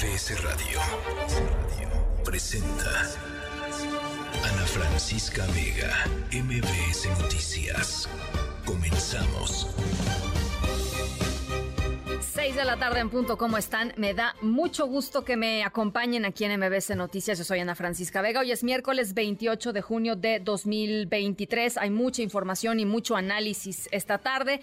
MBS Radio presenta Ana Francisca Vega, MBS Noticias. Comenzamos. 6 de la tarde en punto, ¿cómo están? Me da mucho gusto que me acompañen aquí en MBS Noticias. Yo soy Ana Francisca Vega. Hoy es miércoles 28 de junio de 2023. Hay mucha información y mucho análisis esta tarde.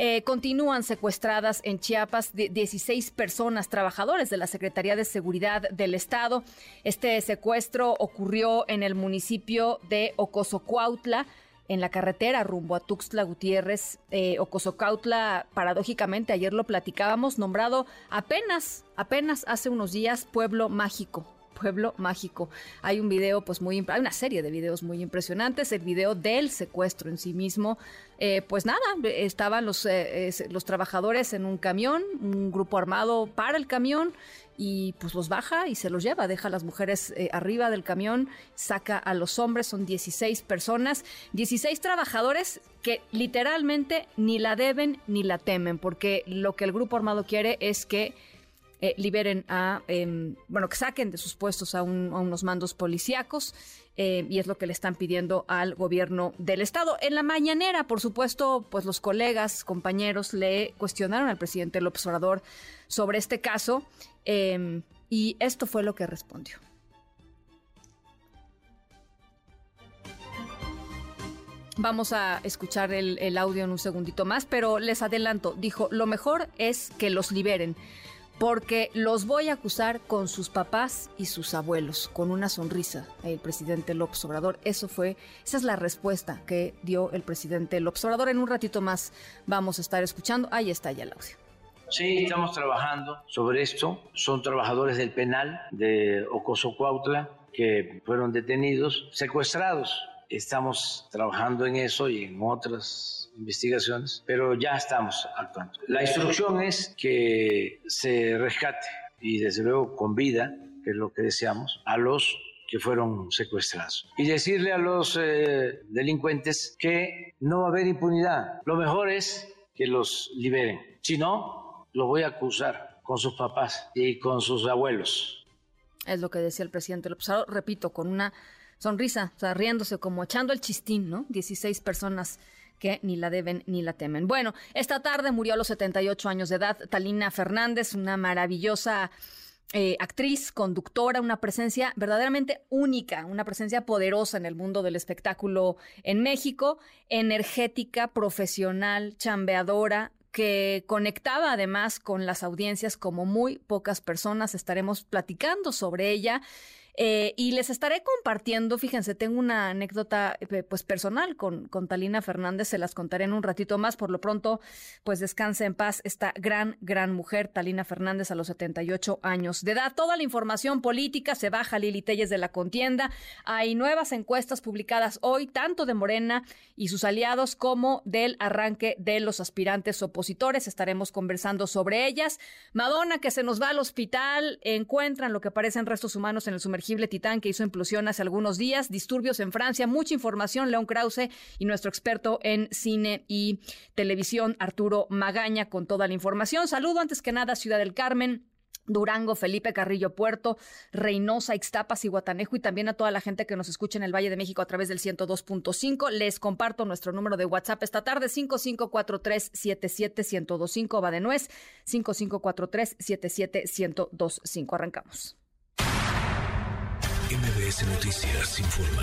Eh, continúan secuestradas en Chiapas 16 personas, trabajadores de la Secretaría de Seguridad del Estado. Este secuestro ocurrió en el municipio de Ocosocuautla en la carretera rumbo a Tuxtla Gutiérrez, eh, Ocosocautla, paradójicamente, ayer lo platicábamos, nombrado apenas, apenas hace unos días pueblo mágico pueblo mágico. Hay un video, pues muy, hay una serie de videos muy impresionantes. El video del secuestro en sí mismo, eh, pues nada, estaban los, eh, los trabajadores en un camión, un grupo armado para el camión y pues los baja y se los lleva, deja a las mujeres eh, arriba del camión, saca a los hombres, son 16 personas, 16 trabajadores que literalmente ni la deben ni la temen, porque lo que el grupo armado quiere es que eh, liberen a, em, bueno, que saquen de sus puestos a, unos mandos policíacos eh, y es lo que le están pidiendo al gobierno del estado. En la mañanera, por supuesto, pues los colegas, compañeros le cuestionaron al presidente López Obrador sobre este caso em, y esto fue lo que respondió. Vamos a escuchar el, el, audio en un segundito más, pero les adelanto, dijo, lo mejor es que los liberen porque los voy a acusar con sus papás y sus abuelos, con una sonrisa, el presidente López Obrador. Eso fue, esa es la respuesta que dio el presidente López Obrador. En un ratito más vamos a estar escuchando. Ahí está ya el audio. Sí, estamos trabajando sobre esto. Son trabajadores del penal de Ocoso Cuautla que fueron detenidos, secuestrados. Estamos trabajando en eso y en otras investigaciones, pero ya estamos actuando. La instrucción es que se rescate y desde luego con vida, que es lo que deseamos, a los que fueron secuestrados. Y decirle a los eh, delincuentes que no va a haber impunidad. Lo mejor es que los liberen. Si no, los voy a acusar con sus papás y con sus abuelos. Es lo que decía el presidente López repito, con una sonrisa, o sea, riéndose como echando el chistín, ¿no? 16 personas que ni la deben ni la temen. Bueno, esta tarde murió a los 78 años de edad Talina Fernández, una maravillosa eh, actriz, conductora, una presencia verdaderamente única, una presencia poderosa en el mundo del espectáculo en México, energética, profesional, chambeadora, que conectaba además con las audiencias como muy pocas personas. Estaremos platicando sobre ella. Eh, y les estaré compartiendo, fíjense, tengo una anécdota eh, pues personal con, con Talina Fernández, se las contaré en un ratito más. Por lo pronto, pues descanse en paz esta gran, gran mujer, Talina Fernández, a los 78 años de edad. Toda la información política se baja Lili Telles de la contienda. Hay nuevas encuestas publicadas hoy, tanto de Morena y sus aliados como del arranque de los aspirantes opositores. Estaremos conversando sobre ellas. Madonna, que se nos va al hospital, encuentran lo que parecen restos humanos en el sumergido Titán que hizo implosión hace algunos días, disturbios en Francia, mucha información, León Krause y nuestro experto en cine y televisión, Arturo Magaña, con toda la información. Saludo antes que nada, Ciudad del Carmen. Durango, Felipe Carrillo Puerto, Reynosa, Ixtapas y Guatanejo y también a toda la gente que nos escucha en el Valle de México a través del 102.5. Les comparto nuestro número de WhatsApp esta tarde, 5543-77125, va de nuez, 5543-77125. Arrancamos. MBS Noticias informa.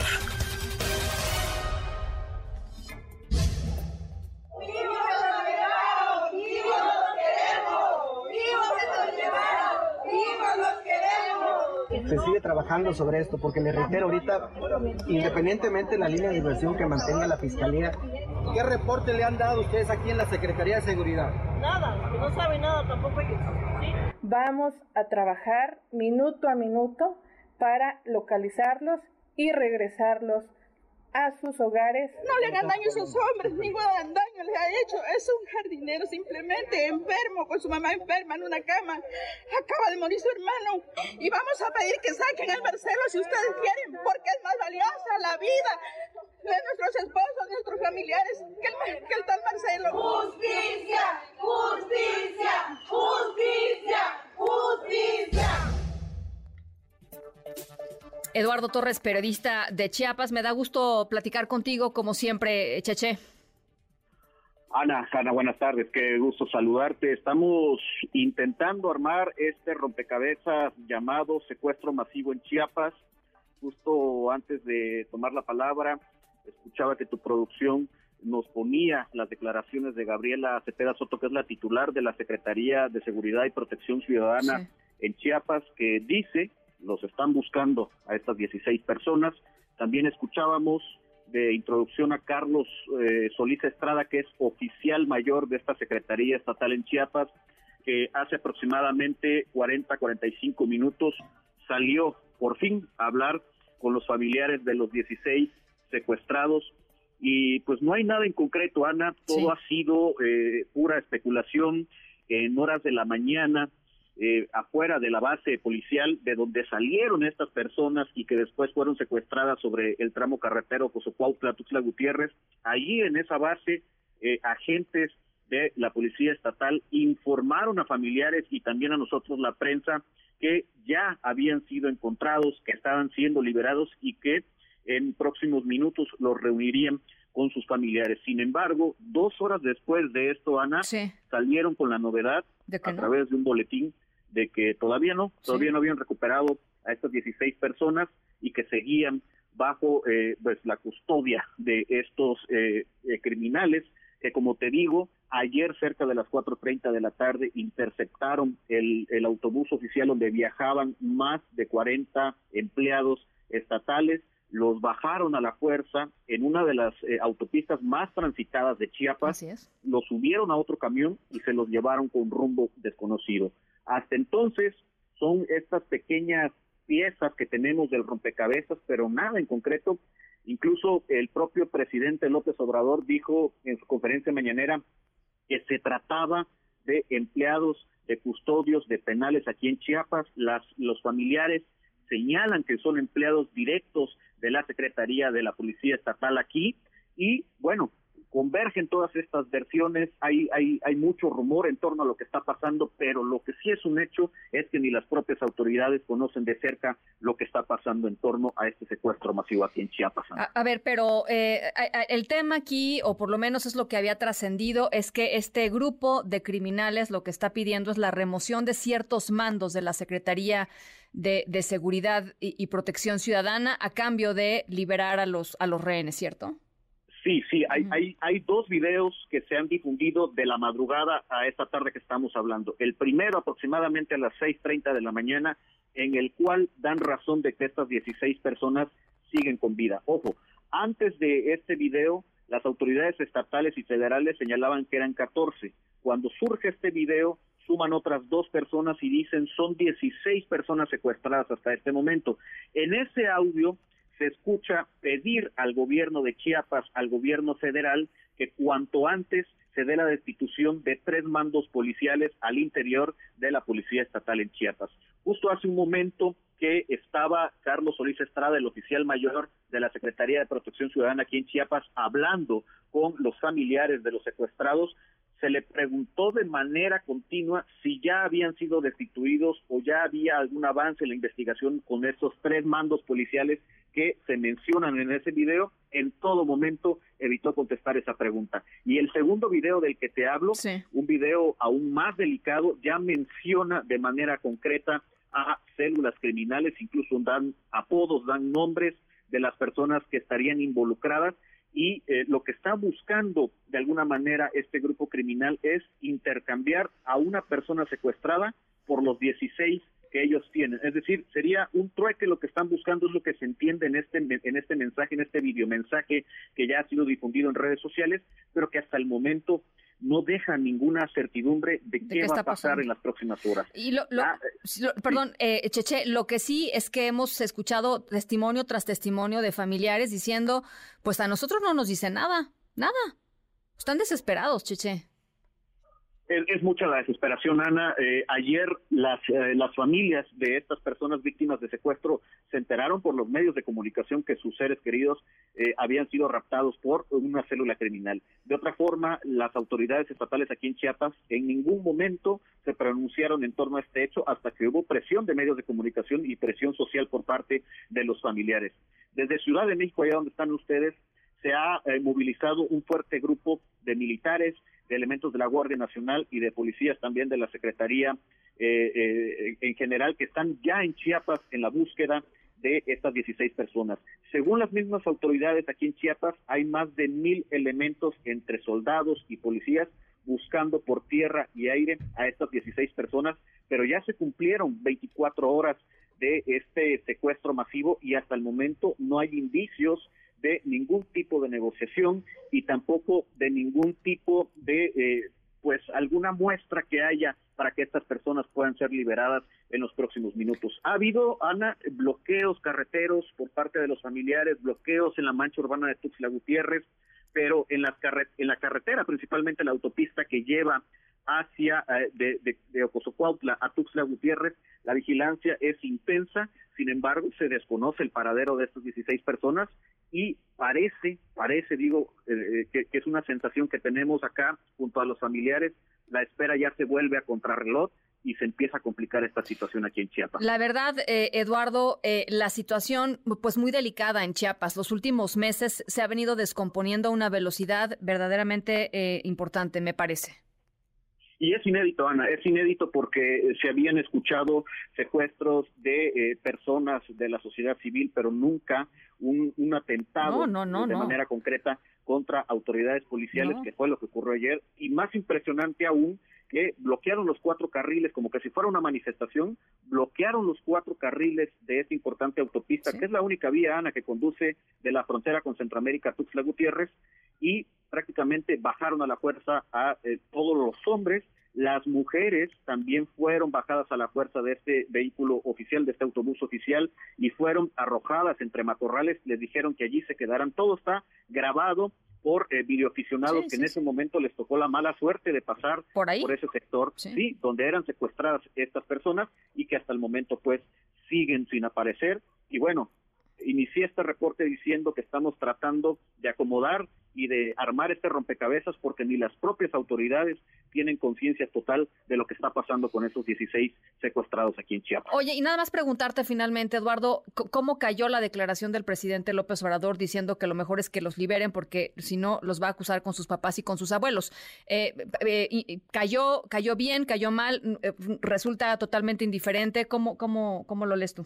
se sigue trabajando sobre esto, porque le reitero ahorita, independientemente de la línea de inversión que mantenga la Fiscalía, ¿qué reporte le han dado ustedes aquí en la Secretaría de Seguridad? Nada, no sabe nada tampoco Vamos a trabajar minuto a minuto para localizarlos y regresarlos a sus hogares. No le hagan daño a esos hombres, ningún daño les ha hecho. Es un jardinero simplemente enfermo, con su mamá enferma en una cama. Acaba de morir su hermano. Y vamos a pedir que saquen al Marcelo si ustedes quieren, porque es más valiosa la vida de nuestros esposos, de nuestros familiares, que el, que el tal Marcelo. Justicia, justicia, justicia, justicia. Eduardo Torres, periodista de Chiapas. Me da gusto platicar contigo, como siempre, Cheche. Ana, Ana, buenas tardes, qué gusto saludarte. Estamos intentando armar este rompecabezas llamado secuestro masivo en Chiapas. Justo antes de tomar la palabra, escuchaba que tu producción nos ponía las declaraciones de Gabriela Cepeda Soto, que es la titular de la Secretaría de Seguridad y Protección Ciudadana en Chiapas, que dice, los están buscando a estas 16 personas. También escuchábamos de introducción a Carlos eh, Solís Estrada, que es oficial mayor de esta Secretaría Estatal en Chiapas, que hace aproximadamente 40, 45 minutos salió por fin a hablar con los familiares de los 16 secuestrados y pues no hay nada en concreto, Ana, todo ha sido eh, pura especulación en horas de la mañana. Eh, afuera de la base policial de donde salieron estas personas y que después fueron secuestradas sobre el tramo carretero Cozocuautla, Tuxtla Gutiérrez. Allí en esa base, eh, agentes de la Policía Estatal informaron a familiares y también a nosotros la prensa que ya habían sido encontrados, que estaban siendo liberados y que en próximos minutos los reunirían con sus familiares. Sin embargo, dos horas después de esto, Ana, salieron con la novedad a través de un boletín de que todavía no, todavía no habían recuperado a estas 16 personas y que seguían bajo eh, pues la custodia de estos eh, eh, criminales que como te digo ayer cerca de las 4.30 de la tarde interceptaron el, el autobús oficial donde viajaban más de 40 empleados estatales los bajaron a la fuerza en una de las autopistas más transitadas de Chiapas, los subieron a otro camión y se los llevaron con rumbo desconocido. Hasta entonces son estas pequeñas piezas que tenemos del rompecabezas, pero nada en concreto. Incluso el propio presidente López Obrador dijo en su conferencia mañanera que se trataba de empleados de custodios de penales aquí en Chiapas. Las, los familiares señalan que son empleados directos de la Secretaría de la Policía Estatal aquí y bueno, convergen todas estas versiones, hay, hay, hay mucho rumor en torno a lo que está pasando, pero lo que sí es un hecho es que ni las propias autoridades conocen de cerca lo que está pasando en torno a este secuestro masivo aquí en Chiapas. A, ver, pero eh, el tema aquí, o por lo menos es lo que había trascendido, es que este grupo de criminales lo que está pidiendo es la remoción de ciertos mandos de la Secretaría de, Seguridad y, y Protección Ciudadana a cambio de liberar a los, a los rehenes, ¿cierto? Sí, sí, hay, hay, hay dos videos que se han difundido de la madrugada a esta tarde que estamos hablando. El primero aproximadamente a las 6.30 de la mañana, en el cual dan razón de que estas 16 personas siguen con vida. Ojo, antes de este video, las autoridades estatales y federales señalaban que eran 14. Cuando surge este video, suman otras dos personas y dicen son 16 personas secuestradas hasta este momento. En ese audio se escucha pedir al gobierno de Chiapas, al gobierno federal, que cuanto antes se dé la destitución de tres mandos policiales al interior de la Policía Estatal en Chiapas. Justo hace un momento que estaba Carlos Solís Estrada, el oficial mayor de la Secretaría de Protección Ciudadana aquí en Chiapas, hablando con los familiares de los secuestrados, se le preguntó de manera continua si ya habían sido destituidos o ya había algún avance en la investigación con esos tres mandos policiales que se mencionan en ese video. En todo momento evitó contestar esa pregunta. Y el segundo video del que te hablo, un video aún más delicado, ya menciona de manera concreta a células criminales, incluso dan apodos, dan nombres de las personas que estarían involucradas y eh, lo que está buscando de alguna manera este grupo criminal es intercambiar a una persona secuestrada por los 16 que ellos tienen. Es decir, sería un trueque lo que están buscando, es lo que se entiende en este, en este mensaje, en este videomensaje que ya ha sido difundido en redes sociales, pero que hasta el momento no deja ninguna certidumbre de, qué, va a pasar en las próximas horas. Y lo, ah, perdón, eh, Cheche, lo que sí es que hemos escuchado testimonio tras testimonio de familiares diciendo, pues a nosotros no nos dicen nada, nada. Están desesperados, Cheche. Es, mucha la desesperación, Ana. Eh, ayer las, eh, las familias de estas personas víctimas de secuestro se enteraron por los medios de comunicación que sus seres queridos eh, habían sido raptados por una célula criminal. De otra forma, las autoridades estatales aquí en Chiapas en ningún momento se pronunciaron en torno a este hecho hasta que hubo presión de medios de comunicación y presión social por parte de los familiares. Desde Ciudad de México, allá donde están ustedes, se ha movilizado un fuerte grupo de militares, de elementos de la Guardia Nacional y de policías también de la Secretaría eh, eh, en general que están ya en Chiapas en la búsqueda de estas 16 personas. Según las mismas autoridades aquí en Chiapas, hay más de mil elementos entre soldados y policías buscando por tierra y aire a estas 16 personas, pero ya se cumplieron 24 horas de este secuestro masivo y hasta el momento no hay indicios de ningún tipo de negociación y tampoco de ningún tipo de, eh, pues, alguna muestra que haya para que estas personas puedan ser liberadas en los próximos minutos. Ha habido, Ana, bloqueos carreteros por parte de los familiares, bloqueos en la mancha urbana de Tuxtla Gutiérrez, pero en, las en la carretera, principalmente la autopista que lleva hacia eh, de, de, de a Tuxtla Gutiérrez, la vigilancia es intensa, sin embargo, se desconoce el paradero de estas 16 personas y parece, parece, digo, eh, eh, que, es una sensación que tenemos acá junto a los familiares, la espera ya se vuelve a contrarreloj y se empieza a complicar esta situación aquí en Chiapas. La verdad, Eduardo, la situación pues muy delicada en Chiapas. Los últimos meses se ha venido descomponiendo a una velocidad verdaderamente importante, me parece. Y es inédito, Ana, es inédito porque se habían escuchado secuestros de eh, personas de la sociedad civil, pero nunca un, atentado de manera concreta contra autoridades policiales, que fue lo que ocurrió ayer. Y más impresionante aún, que bloquearon los cuatro carriles, como que si fuera una manifestación, bloquearon los cuatro carriles de esta importante autopista, que es la única vía, Ana, que conduce de la frontera con Centroamérica a Tuxtla Gutiérrez, y prácticamente bajaron a la fuerza a eh, todos los hombres. Las mujeres también fueron bajadas a la fuerza de este vehículo oficial, de este autobús oficial, y fueron arrojadas entre matorrales. Les dijeron que allí se quedaran. Todo está grabado por eh, videoaficionados que en ese momento les tocó la mala suerte de pasar por, por ese sector, sí, donde eran secuestradas estas personas y que hasta el momento pues siguen sin aparecer. Y bueno, inicié este reporte diciendo que estamos tratando de acomodar y de armar este rompecabezas porque ni las propias autoridades tienen conciencia total de lo que está pasando con esos 16 secuestrados aquí en Chiapas. Oye, y nada más preguntarte finalmente, Eduardo, ¿cómo cayó la declaración del presidente López Obrador diciendo que lo mejor es que los liberen porque si no los va a acusar con sus papás y con sus abuelos? Eh, eh, ¿Cayó cayó bien, cayó mal? Eh, ¿Resulta totalmente indiferente? ¿Cómo, cómo, cómo lo lees tú?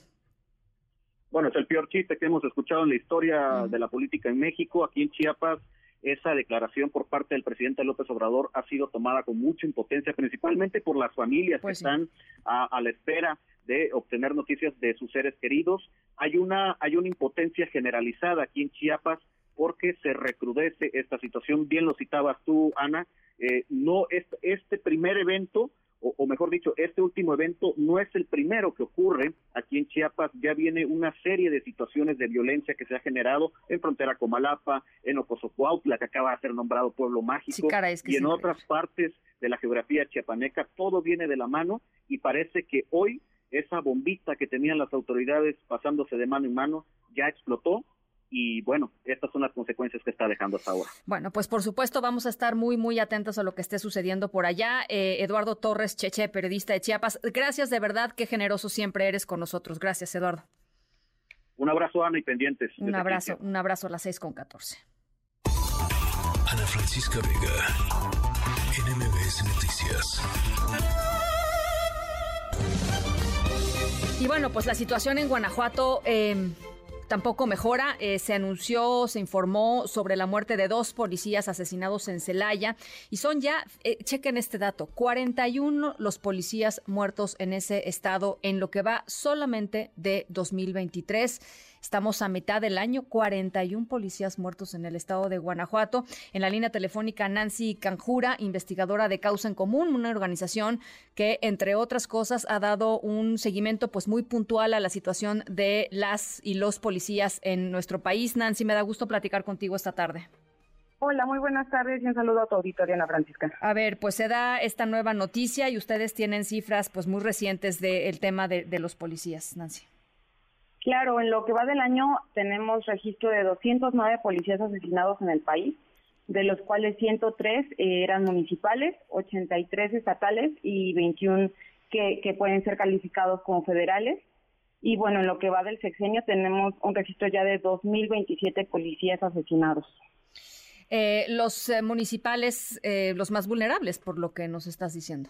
Bueno, es el peor chiste que hemos escuchado en la historia de la política en México. Aquí en Chiapas, esa declaración por parte del presidente López Obrador ha sido tomada con mucha impotencia, principalmente por las familias que pues están a, la espera de obtener noticias de sus seres queridos. Hay una, hay una impotencia generalizada aquí en Chiapas porque se recrudece esta situación. Bien lo citabas tú, Ana. Eh, no este, este primer evento o, mejor dicho, este último evento no es el primero que ocurre aquí en Chiapas, ya viene una serie de situaciones de violencia que se ha generado en frontera con Malapa, en Ocosocuautla, que acaba de ser nombrado pueblo mágico, y en otras partes de la geografía chiapaneca, todo viene de la mano y parece que hoy esa bombita que tenían las autoridades pasándose de mano en mano ya explotó y bueno, estas son las consecuencias que está dejando hasta ahora. Bueno, pues por supuesto vamos a estar muy, muy atentos a lo que esté sucediendo por allá. Eh, Eduardo Torres Cheche, periodista de Chiapas, gracias de verdad, qué generoso siempre eres con nosotros. Gracias, Eduardo. Un abrazo, Ana, y pendientes. Un abrazo, un abrazo a las seis con catorce. Ana Francisca Vega, NMBS Noticias. Y bueno, pues la situación en Guanajuato... Eh, tampoco mejora. Eh, se anunció, se informó sobre la muerte de dos policías asesinados en Celaya y son ya, eh, chequen este dato, 41 los policías muertos en ese estado en lo que va solamente de 2023. Estamos a mitad del año, 41 policías muertos en el estado de Guanajuato. En la línea telefónica Nancy Canjura, investigadora de Causa en Común, una organización que, entre otras cosas, ha dado un seguimiento pues muy puntual a la situación de las y los policías en nuestro país. Nancy, me da gusto platicar contigo esta tarde. Hola, muy buenas tardes y un saludo a tu auditorio, Ana Francisca. A ver, pues se da esta nueva noticia y ustedes tienen cifras pues muy recientes del tema de, los policías, Nancy. Claro, en lo que va del año tenemos registro de 209 policías asesinados en el país, de los cuales 103 eran municipales, 83 estatales y 21 que, que pueden ser calificados como federales. Y bueno, en lo que va del sexenio tenemos un registro ya de 2.027 policías asesinados. Eh, los eh, municipales, eh, los más vulnerables, por lo que nos estás diciendo.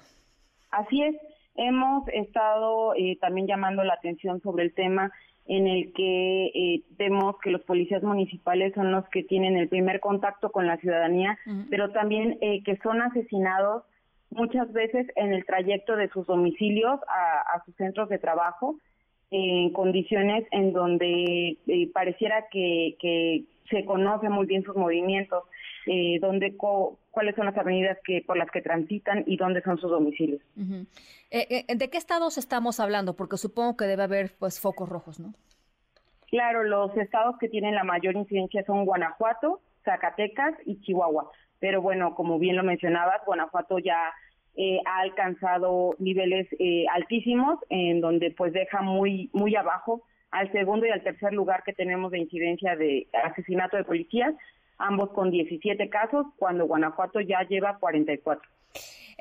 Así es, hemos estado también llamando la atención sobre el tema en el que vemos que los policías municipales son los que tienen el primer contacto con la ciudadanía, pero también que son asesinados muchas veces en el trayecto de sus domicilios a, sus centros de trabajo, en condiciones en donde pareciera que, que se conoce muy bien sus movimientos, eh, dónde cuáles son las avenidas que por las que transitan y dónde son sus domicilios. Eh, eh, ¿De qué estados estamos hablando? Porque supongo que debe haber pues focos rojos, ¿no? Claro, los estados que tienen la mayor incidencia son Guanajuato, Zacatecas y Chihuahua. Pero bueno, como bien lo mencionabas, Guanajuato ya eh, ha alcanzado niveles altísimos, en donde pues deja muy muy abajo al segundo y al tercer lugar que tenemos de incidencia de asesinato de policías, ambos con 17 casos, cuando Guanajuato ya lleva 44.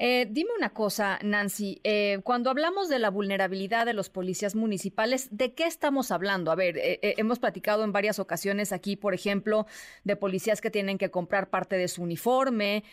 Eh, dime una cosa, Nancy, eh, cuando hablamos de la vulnerabilidad de los policías municipales, ¿de qué estamos hablando? A ver, eh, hemos platicado en varias ocasiones aquí, por ejemplo, de policías que tienen que comprar parte de su uniforme,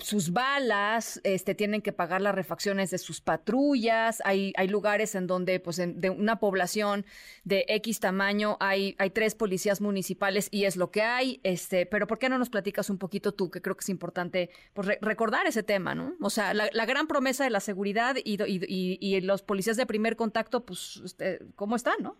sus balas, este, tienen que pagar las refacciones de sus patrullas. Hay, lugares en donde, pues, de una población de X tamaño hay, hay tres policías municipales y es lo que hay. Este, pero ¿por qué no nos platicas un poquito tú, que creo que es importante pues, recordar ese tema, O sea, la, gran promesa de la seguridad y, y, los policías de primer contacto, pues, este, ¿cómo están, no?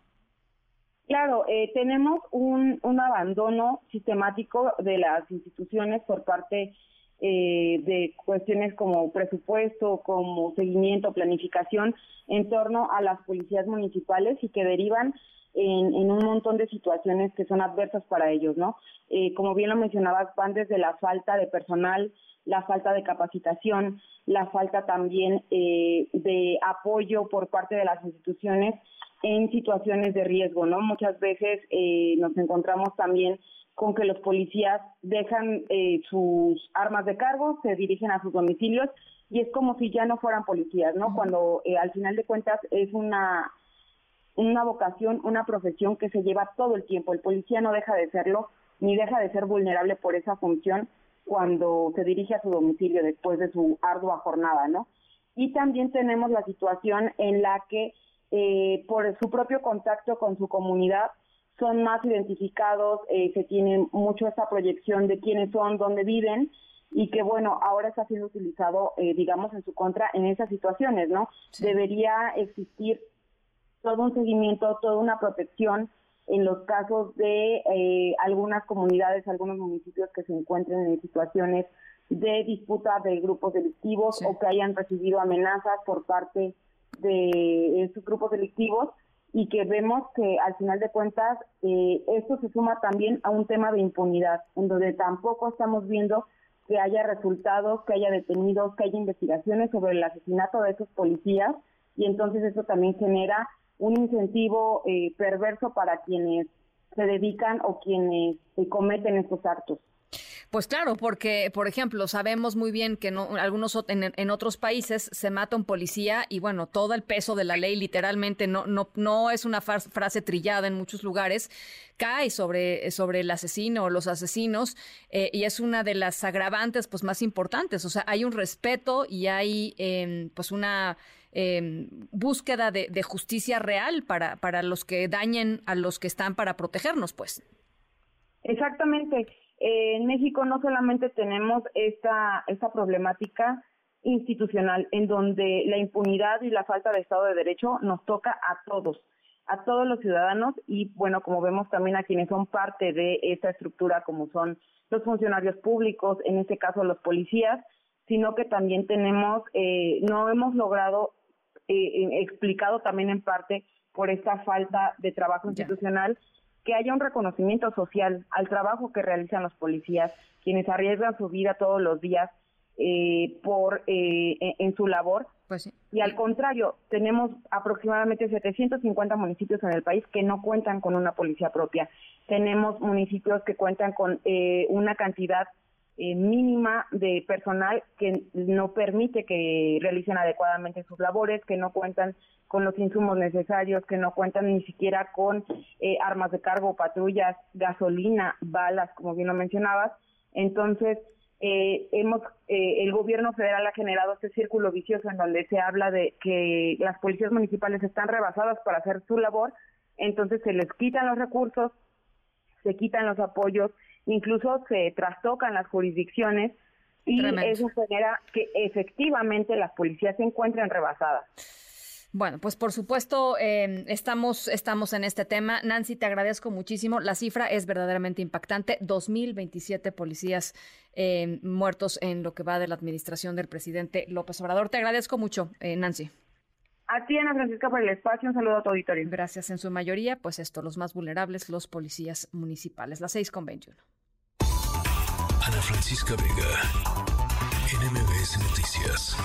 Claro, eh, tenemos un, un, abandono sistemático de las instituciones por parte eh, de cuestiones como presupuesto, como seguimiento, planificación en torno a las policías municipales y que derivan en, en, un montón de situaciones que son adversas para ellos, ¿no? Eh, como bien lo mencionabas, van desde la falta de personal, la falta de capacitación, la falta también eh, de apoyo por parte de las instituciones en situaciones de riesgo, ¿no? Muchas veces eh, nos encontramos también con que los policías dejan eh, sus armas de cargo, se dirigen a sus domicilios y es como si ya no fueran policías, ¿no? Cuando al final de cuentas es una una vocación, una profesión que se lleva todo el tiempo. El policía no deja de serlo ni deja de ser vulnerable por esa función cuando se dirige a su domicilio después de su ardua jornada, ¿no? Y también tenemos la situación en la que eh, por su propio contacto con su comunidad son más identificados, eh, se tiene mucho esa proyección de quiénes son, dónde viven y que bueno, ahora está siendo utilizado, eh, digamos, en su contra en esas situaciones, ¿no? Debería existir todo un seguimiento, toda una protección en los casos de eh, algunas comunidades, algunos municipios que se encuentren en situaciones de disputa de grupos delictivos o que hayan recibido amenazas por parte de estos grupos delictivos y que vemos que al final de cuentas eh, esto se suma también a un tema de impunidad, en donde tampoco estamos viendo que haya resultados, que haya detenidos, que haya investigaciones sobre el asesinato de esos policías y entonces eso también genera un incentivo eh, perverso para quienes se dedican o quienes cometen estos actos. Pues claro, porque, por ejemplo, sabemos muy bien que no, algunos en, otros países se mata un policía y bueno, todo el peso de la ley literalmente no, no, no es una frase trillada en muchos lugares, cae sobre, sobre el asesino o los asesinos eh, y es una de las agravantes pues más importantes. O sea, hay un respeto y hay em, pues una eh, búsqueda de, justicia real para, para los que dañen a los que están para protegernos, pues. Exactamente. Eh, en México no solamente tenemos esta, esta problemática institucional en donde la impunidad y la falta de Estado de Derecho nos toca a todos, a todos los ciudadanos y bueno, como vemos también a quienes son parte de esta estructura como son los funcionarios públicos, en este caso los policías, sino que también tenemos, eh, no hemos logrado eh, explicado también en parte por esta falta de trabajo institucional, que haya un reconocimiento social al trabajo que realizan los policías, quienes arriesgan su vida todos los días eh, por eh, en, su labor. Pues Y al contrario, tenemos aproximadamente 750 municipios en el país que no cuentan con una policía propia. Tenemos municipios que cuentan con eh, una cantidad eh, mínima de personal que no permite que realicen adecuadamente sus labores, que no cuentan con los insumos necesarios, que no cuentan ni siquiera con eh, armas de cargo, patrullas, gasolina, balas, como bien lo mencionabas. Entonces, eh, hemos, el gobierno federal ha generado este círculo vicioso en donde se habla de que las policías municipales están rebasadas para hacer su labor, entonces se les quitan los recursos, se quitan los apoyos incluso se trastocan las jurisdicciones y eso genera que efectivamente las policías se encuentren rebasadas. Bueno, pues por supuesto em, estamos, estamos en este tema. Nancy, te agradezco muchísimo. La cifra es verdaderamente impactante. 2.027 policías em, muertos en lo que va de la administración del presidente López Obrador. Te agradezco mucho, eh, Nancy. A ti, Ana Francisca, por el espacio. Un saludo a tu auditorio. Gracias. En su mayoría, pues esto, los más vulnerables, los policías municipales. Las 6 con 21. Ana Francisca Vega, NMBS Noticias.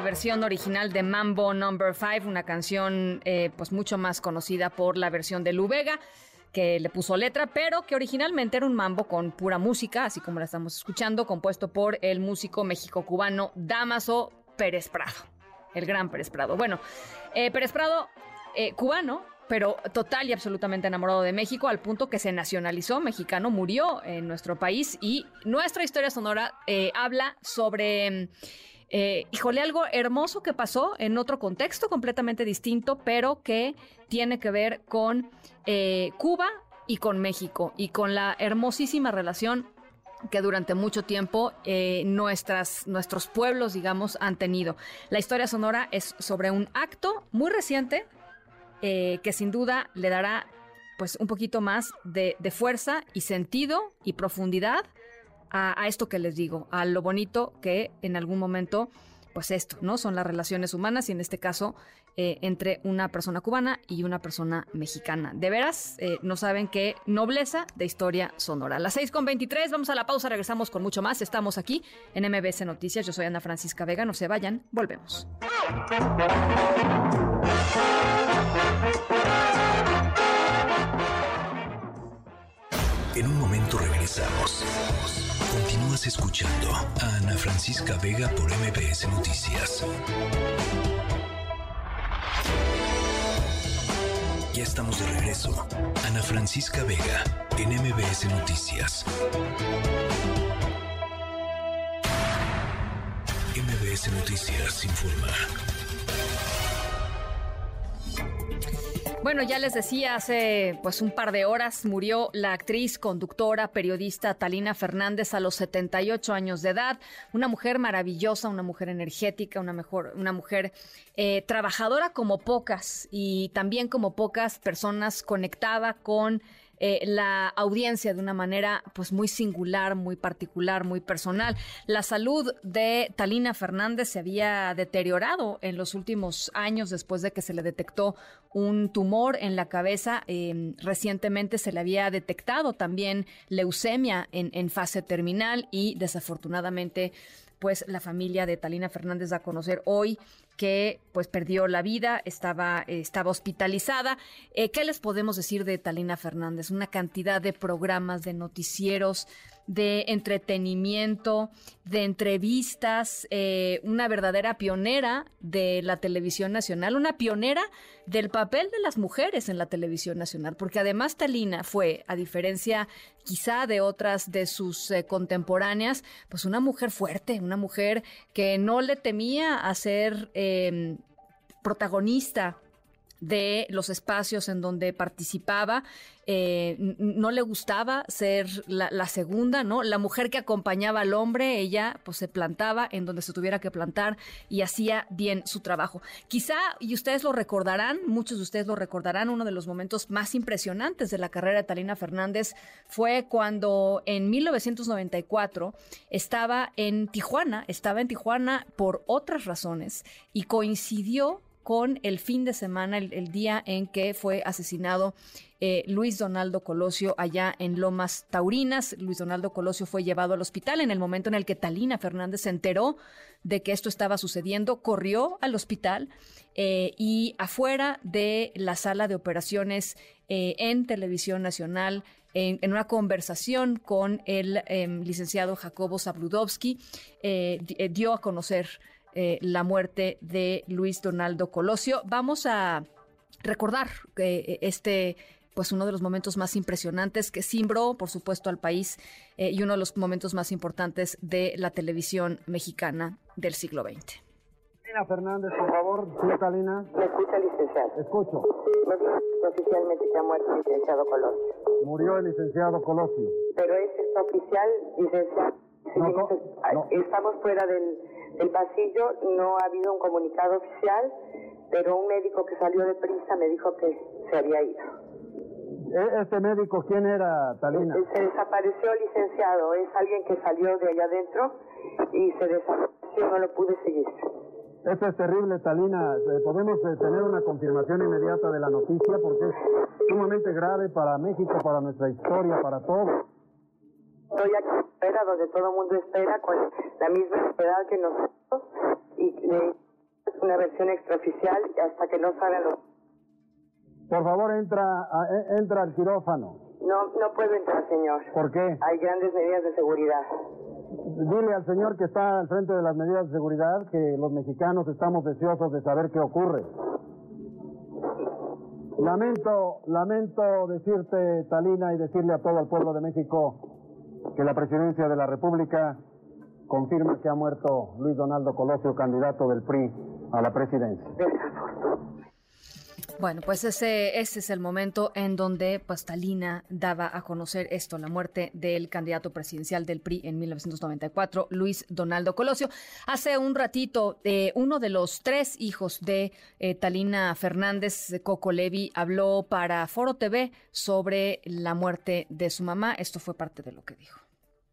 Versión original de Mambo Number 5, una canción eh, pues mucho más conocida por la versión de Lubega que le puso letra, pero que originalmente era un mambo con pura música, así como la estamos escuchando, compuesto por el músico mexico-cubano Damaso Pérez Prado, el gran Pérez Prado. Bueno, eh, Pérez Prado, eh, cubano, pero total y absolutamente enamorado de México, al punto que se nacionalizó mexicano, murió en nuestro país y nuestra historia sonora habla sobre eh, híjole, algo hermoso que pasó en otro contexto completamente distinto, pero que tiene que ver con eh, Cuba y con México y con la hermosísima relación que durante mucho tiempo eh, nuestras, nuestros pueblos, digamos, han tenido. La historia sonora es sobre un acto muy reciente que sin duda le dará pues un poquito más de, de fuerza y sentido y profundidad a, esto que les digo, a lo bonito que en algún momento, pues esto, ¿no? Son las relaciones humanas y en este caso eh, entre una persona cubana y una persona mexicana. De veras, eh, no saben qué nobleza de historia sonora. Las 6 con 23, vamos a la pausa, regresamos con mucho más. Estamos aquí en MBS Noticias. Yo soy Ana Francisca Vega, no se vayan, volvemos. Continúas escuchando a Ana Francisca Vega por MBS Noticias. Ya estamos de regreso. Ana Francisca Vega en MBS Noticias. MBS Noticias informa. Bueno, ya les decía, hace pues un par de horas murió la actriz, conductora, periodista Talina Fernández a los 78 años de edad. Una mujer maravillosa, una mujer energética, una, mejor, una mujer eh, trabajadora como pocas y también como pocas personas conectada con eh, la audiencia de una manera pues muy singular, muy particular, muy personal. La salud de Talina Fernández se había deteriorado en los últimos años después de que se le detectó un tumor en la cabeza. Em, recientemente se le había detectado también leucemia en, en fase terminal y desafortunadamente pues la familia de Talina Fernández da a conocer hoy que pues perdió la vida, estaba, estaba hospitalizada. Eh, ¿Qué les podemos decir de Talina Fernández? Una cantidad de programas, de noticieros, de entretenimiento, de entrevistas, eh, una verdadera pionera de la televisión nacional, una pionera del papel de las mujeres en la televisión nacional, porque además Talina fue, a diferencia quizá de otras de sus eh, contemporáneas, pues una mujer fuerte, una mujer que no le temía a ser em, protagonista de los espacios en donde participaba. Eh, no le gustaba ser la, segunda, ¿no? La mujer que acompañaba al hombre, ella pues se plantaba en donde se tuviera que plantar y hacía bien su trabajo. Quizá, y ustedes lo recordarán, muchos de ustedes lo recordarán, uno de los momentos más impresionantes de la carrera de Talina Fernández fue cuando en 1994 estaba en Tijuana, estaba en Tijuana por otras razones y coincidió con el fin de semana, el, día en que fue asesinado eh, Luis Donaldo Colosio allá en Lomas Taurinas. Luis Donaldo Colosio fue llevado al hospital en el momento en el que Talina Fernández se enteró de que esto estaba sucediendo, corrió al hospital eh, y afuera de la sala de operaciones eh, en Televisión Nacional, en, una conversación con el em, licenciado Jacobo Zabludovsky, dio a conocer eh, la muerte de Luis Donaldo Colosio. Vamos a recordar que eh, este pues uno de los momentos más impresionantes que simbró, por supuesto, al país eh, y uno de los momentos más importantes de la televisión mexicana del siglo XX. Talina Fernández, por favor. Sí. ¿Me escucha, licenciado? Escucho. Oficialmente que ha muerto el licenciado Colosio. Murió el licenciado Colosio. Pero es oficial, licenciado. Estamos fuera del, del pasillo, no ha habido un comunicado oficial, pero un médico que salió de prisa me dijo que se había ido. ¿E-, ¿Este médico quién era, Talina? Se desapareció, licenciado. Es alguien que salió de allá adentro y se desapareció, no lo pude seguir. Esto es terrible, Talina. Eh, ¿Podemos eh, tener una confirmación inmediata de la noticia? Porque es sumamente grave para México, para nuestra historia, para todo. Estoy aquí espera, donde todo el mundo espera, con la misma edad que nosotros, y es una versión extraoficial hasta que no salgan los... Por favor, entra, e, entra al quirófano. No, no puedo entrar, señor. ¿Por qué? Hay grandes medidas de seguridad. Dile al señor que está al frente de las medidas de seguridad que los mexicanos estamos deseosos de saber qué ocurre. Lamento, lamento decirte, Talina, y decirle a todo el pueblo de México que la presidencia de la República confirma que ha muerto Luis Donaldo Colosio, candidato del PRI a la presidencia. Bueno, pues ese, ese es el momento en donde Pastalina daba a conocer esto, la muerte del candidato presidencial del PRI en 1994, Luis Donaldo Colosio. Hace un ratito, eh, uno de los tres hijos de eh, Talina Fernández, Coco Levi, habló para Foro TV sobre la muerte de su mamá. Esto fue parte de lo que dijo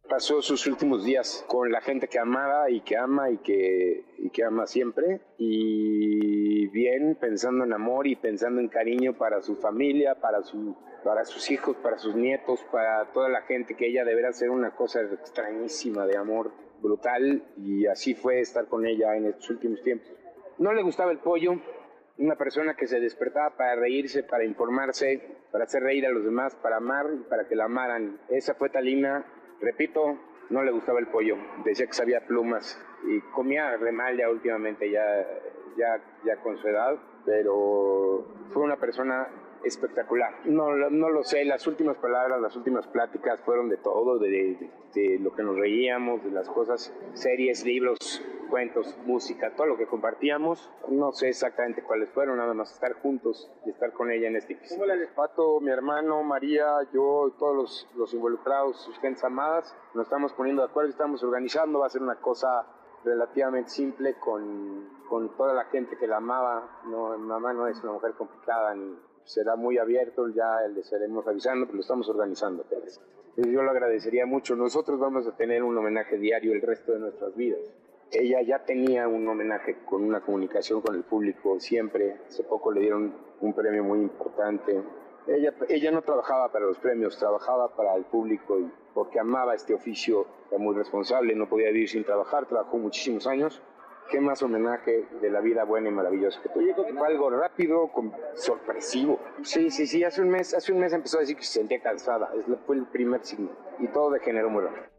pasó sus últimos días con la gente que amaba y que ama y que, ama siempre. Y bien, pensando en amor y pensando en cariño para su familia, para sus hijos, para sus nietos, para toda la gente, que ella deberá ser una cosa extrañísima de amor brutal. Y así fue estar con ella en estos últimos tiempos. No le gustaba el pollo, una persona que se despertaba para reírse, para informarse, para hacer reír a los demás, para amar y para que la amaran. Esa fue Talina Repito, no le gustaba el pollo, decía que sabía plumas y comía re últimamente, ya, ya, ya con su edad, pero fue una persona espectacular. No, no lo sé, las últimas palabras, las últimas pláticas fueron de todo, de, de, lo que nos reíamos, de las cosas, series, libros, cuentos, música, todo lo que compartíamos. No sé exactamente cuáles fueron, nada más estar juntos y estar con ella en este episodio. ¿Cómo le Pato, mi hermano, María, yo, todos los, los involucrados, sus gentes amadas, nos estamos poniendo de acuerdo, estamos organizando, va a ser una cosa relativamente simple con, con toda la gente que la amaba. No, mamá no es una mujer complicada ni será muy abierto, ya le estaremos avisando, pero lo estamos organizando. Yo lo agradecería mucho. Nosotros vamos a tener un homenaje diario el resto de nuestras vidas. Ella ya tenía un homenaje con una comunicación con el público siempre. Hace poco le dieron un premio muy importante. Ella, ella no trabajaba para los premios, trabajaba para el público y porque amaba este oficio, era muy responsable, no podía vivir sin trabajar, trabajó muchísimos años qué más homenaje de la vida buena y maravillosa que tuvo. Fue algo rápido, sorpresivo. Sí, sí, sí, hace un mes, hace un mes empezó a decir que se sentía cansada. Fue el primer signo. Y todo degeneró muy rápido.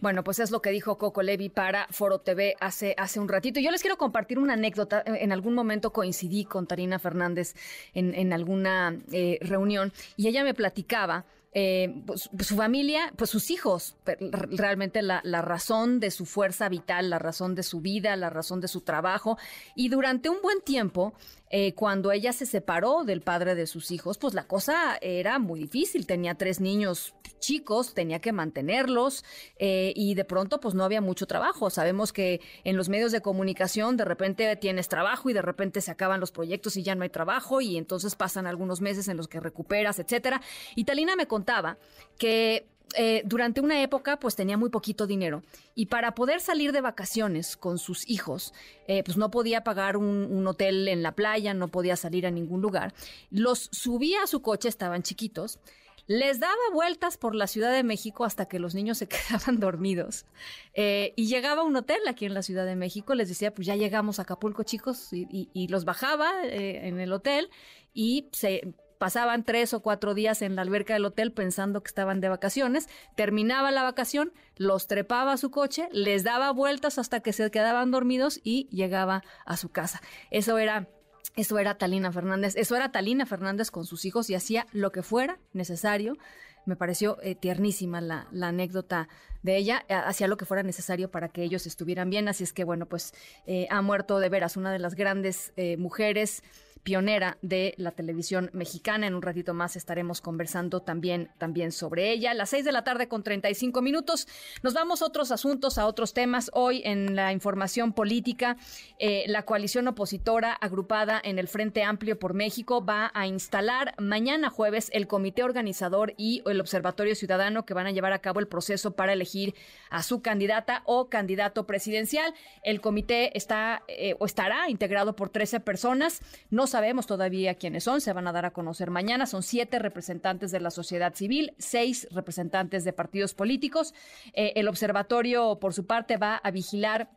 Bueno, pues es lo que dijo Coco Levi para Foro TV hace, hace un ratito. Yo les quiero compartir una anécdota. En algún momento coincidí con Tarina Fernández en, en alguna eh, reunión y ella me platicaba eh, pues, su familia, pues sus hijos, realmente la, razón de su fuerza vital, la razón de su vida, la razón de su trabajo. Y durante un buen tiempo, eh, cuando ella se separó del padre de sus hijos, pues la cosa era muy difícil. Tenía tres niños chicos, tenía que mantenerlos eh, y de pronto pues no había mucho trabajo. Sabemos que en los medios de comunicación de repente tienes trabajo y de repente se acaban los proyectos y ya no hay trabajo y entonces pasan algunos meses en los que recuperas, etcétera. Y Talina me que eh, durante una época pues tenía muy poquito dinero y para poder salir de vacaciones con sus hijos eh, pues no podía pagar un, hotel en la playa, no podía salir a ningún lugar. Los subía a su coche, estaban chiquitos, les daba vueltas por la Ciudad de México hasta que los niños se quedaban dormidos. Eh, y llegaba a un hotel aquí en la Ciudad de México, les decía, pues ya llegamos a Acapulco, chicos, y, los bajaba en el hotel y se pasaban tres o cuatro días en la alberca del hotel pensando que estaban de vacaciones, terminaba la vacación, los trepaba a su coche, les daba vueltas hasta que se quedaban dormidos y llegaba a su casa. Eso era eso era Talina Fernández, eso era Talina Fernández con sus hijos y hacía lo que fuera necesario. Me pareció eh, tiernísima la, anécdota de ella, eh, hacía lo que fuera necesario para que ellos estuvieran bien. Así es que, bueno, pues eh, ha muerto de veras una de las grandes mujeres pionera de la televisión mexicana. En un ratito más estaremos conversando también, también sobre ella. las seis de la tarde con 35 minutos. Nos vamos a otros asuntos, a otros temas. Hoy en la información política, eh, la coalición opositora agrupada en el Frente Amplio por México va a instalar mañana jueves el comité organizador y el Observatorio Ciudadano que van a llevar a cabo el proceso para elegir a su candidata o candidato presidencial. El comité está eh, o estará integrado por 13 personas. No sabemos todavía quiénes son, se van a dar a conocer mañana. Son siete representantes de la sociedad civil, seis representantes de partidos políticos. Eh, el observatorio, por su parte, va a vigilar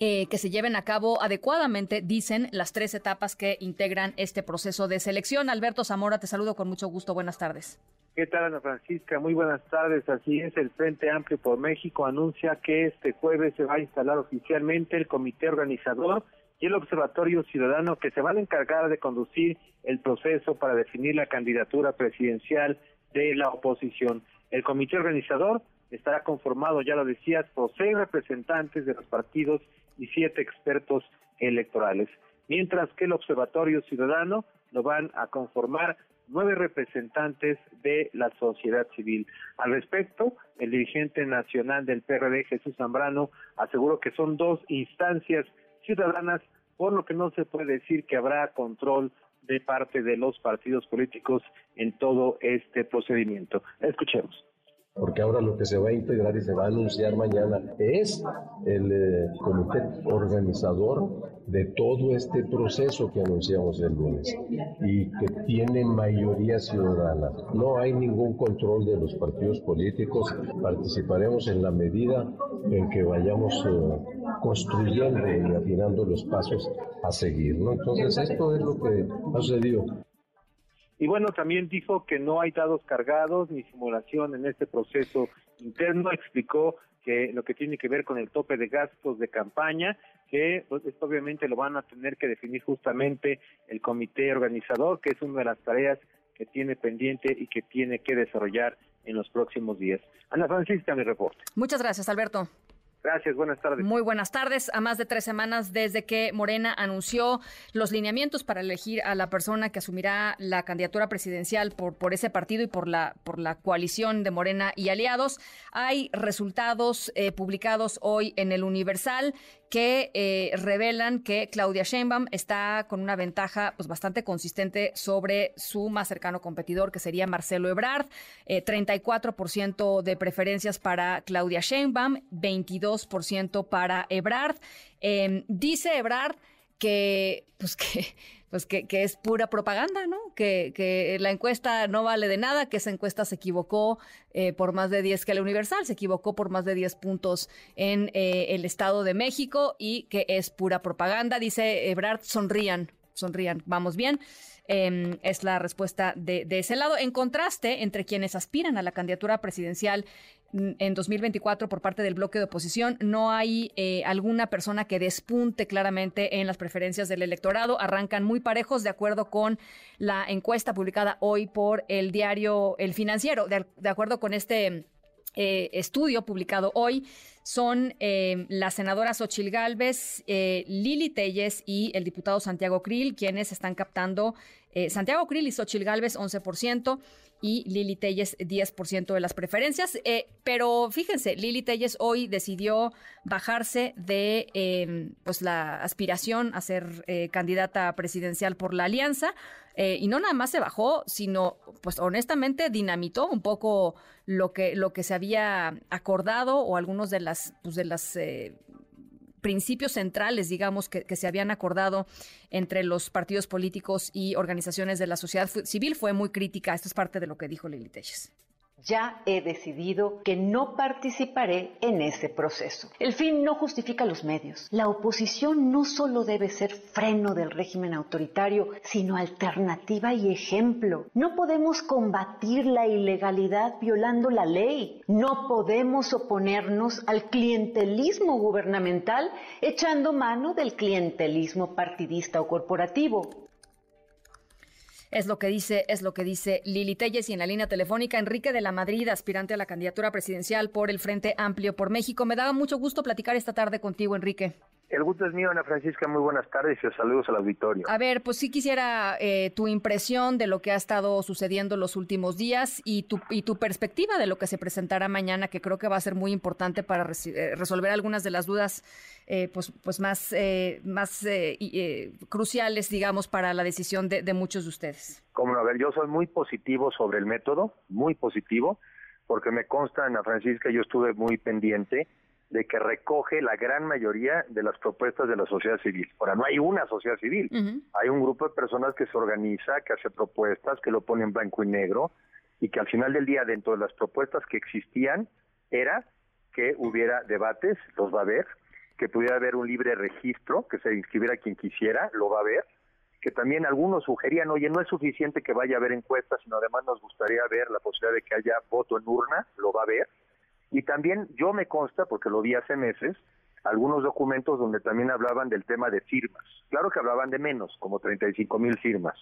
eh, que se lleven a cabo adecuadamente, dicen, las tres etapas que integran este proceso de selección. Alberto Zamora, te saludo con mucho gusto. Buenas tardes. ¿Qué tal, Ana Francisca? Muy buenas tardes. Así es, el Frente Amplio por México anuncia que este jueves se va a instalar oficialmente el comité organizador y el Observatorio Ciudadano que se van a encargar de conducir el proceso para definir la candidatura presidencial de la oposición. El comité organizador estará conformado, ya lo decías, por seis representantes de los partidos y siete expertos electorales, mientras que el Observatorio Ciudadano lo van a conformar nueve representantes de la sociedad civil. Al respecto, el dirigente nacional del PRD, Jesús Zambrano, aseguró que son dos instancias ciudadanas, por lo que no se puede decir que habrá control de parte de los partidos políticos en todo este procedimiento. Escuchemos porque ahora lo que se va a integrar y se va a anunciar mañana es el eh, comité organizador de todo este proceso que anunciamos el lunes y que tiene mayoría ciudadana. No hay ningún control de los partidos políticos, participaremos en la medida en que vayamos eh, construyendo y afinando los pasos a seguir. ¿no? Entonces esto es lo que ha sucedido. Y bueno, también dijo que no hay dados cargados ni simulación en este proceso interno. Explicó que lo que tiene que ver con el tope de gastos de campaña, que pues, esto obviamente lo van a tener que definir justamente el comité organizador, que es una de las tareas que tiene pendiente y que tiene que desarrollar en los próximos días. Ana Francisca, mi reporte. Muchas gracias, Alberto. Gracias, buenas tardes. Muy buenas tardes. A más de tres semanas desde que Morena anunció los lineamientos para elegir a la persona que asumirá la candidatura presidencial por, ese partido y por la, por la coalición de Morena y aliados, hay resultados eh, publicados hoy en el Universal que eh, revelan que Claudia Sheinbaum está con una ventaja pues, bastante consistente sobre su más cercano competidor, que sería Marcelo Ebrard. 34% eh, de preferencias para Claudia Sheinbaum, 22% para Ebrard. Em, dice Ebrard que, pues que pues que, es pura propaganda, ¿no? Que, la encuesta no vale de nada, que esa encuesta se equivocó eh, por más de 10, que la Universal se equivocó por más de 10 puntos en eh, el Estado de México y que es pura propaganda. Dice Ebrard, sonrían, sonrían, vamos bien. Em, es la respuesta de, ese lado. En contraste, entre quienes aspiran a la candidatura presidencial en 2024 por parte del bloque de oposición, no hay eh, alguna persona que despunte claramente en las preferencias del electorado. Arrancan muy parejos de acuerdo con la encuesta publicada hoy por el diario El Financiero. De, acuerdo con este eh, estudio publicado hoy, son eh, las senadoras Ochil Gálvez, Lili Telles y el diputado Santiago Krill, quienes están captando eh, Santiago Krill y Xochil Gálvez 11% y Lili Telles 10% de las preferencias. Eh, pero fíjense, Lili Telles hoy decidió bajarse de em, pues la aspiración a ser eh, candidata presidencial por la alianza. y no nada más se bajó, sino, pues honestamente, dinamitó un poco lo que, lo que se había acordado o algunos de las, pues, de las principios centrales, digamos, que, se habían acordado entre los partidos políticos y organizaciones de la sociedad civil fue muy crítica. Esto es parte de lo que dijo Lili Telles ya he decidido que no participaré en ese proceso. El fin no justifica los medios. La oposición no solo debe ser freno del régimen autoritario, sino alternativa y ejemplo. No podemos combatir la ilegalidad violando la ley. No podemos oponernos al clientelismo gubernamental echando mano del clientelismo partidista o corporativo. Es lo que dice, es lo que dice Lili Telles y en la línea telefónica Enrique de la Madrid, aspirante a la candidatura presidencial por el Frente Amplio por México. Me daba mucho gusto platicar esta tarde contigo, Enrique. El gusto es mío, Ana Francisca. Muy buenas tardes y saludos al auditorio. A ver, pues sí quisiera eh, tu impresión de lo que ha estado sucediendo los últimos días y tu, y tu perspectiva de lo que se presentará mañana, que creo que va a ser muy importante para eh, resolver algunas de las dudas eh, pues, pues más, más cruciales, digamos, para la decisión de, de muchos de ustedes. Como a ver, yo soy muy positivo sobre el método, muy positivo, porque me consta, Ana Francisca, yo estuve muy pendiente de que recoge la gran mayoría de las propuestas de la sociedad civil. Ahora, no hay una sociedad civil, hay un grupo de personas que se organiza, que hace propuestas, que lo pone en blanco y negro, y que al final del día, dentro de las propuestas que existían, era que hubiera debates, los va a haber, que pudiera haber un libre registro, que se inscribiera quien quisiera, lo va a haber, que también algunos sugerían, oye, no es suficiente que vaya a haber encuestas, sino además nos gustaría ver la posibilidad de que haya voto en urna, lo va a haber, y también yo me consta, porque lo vi hace meses, algunos documentos donde también hablaban del tema de firmas. Claro que hablaban de menos, como 35 mil firmas.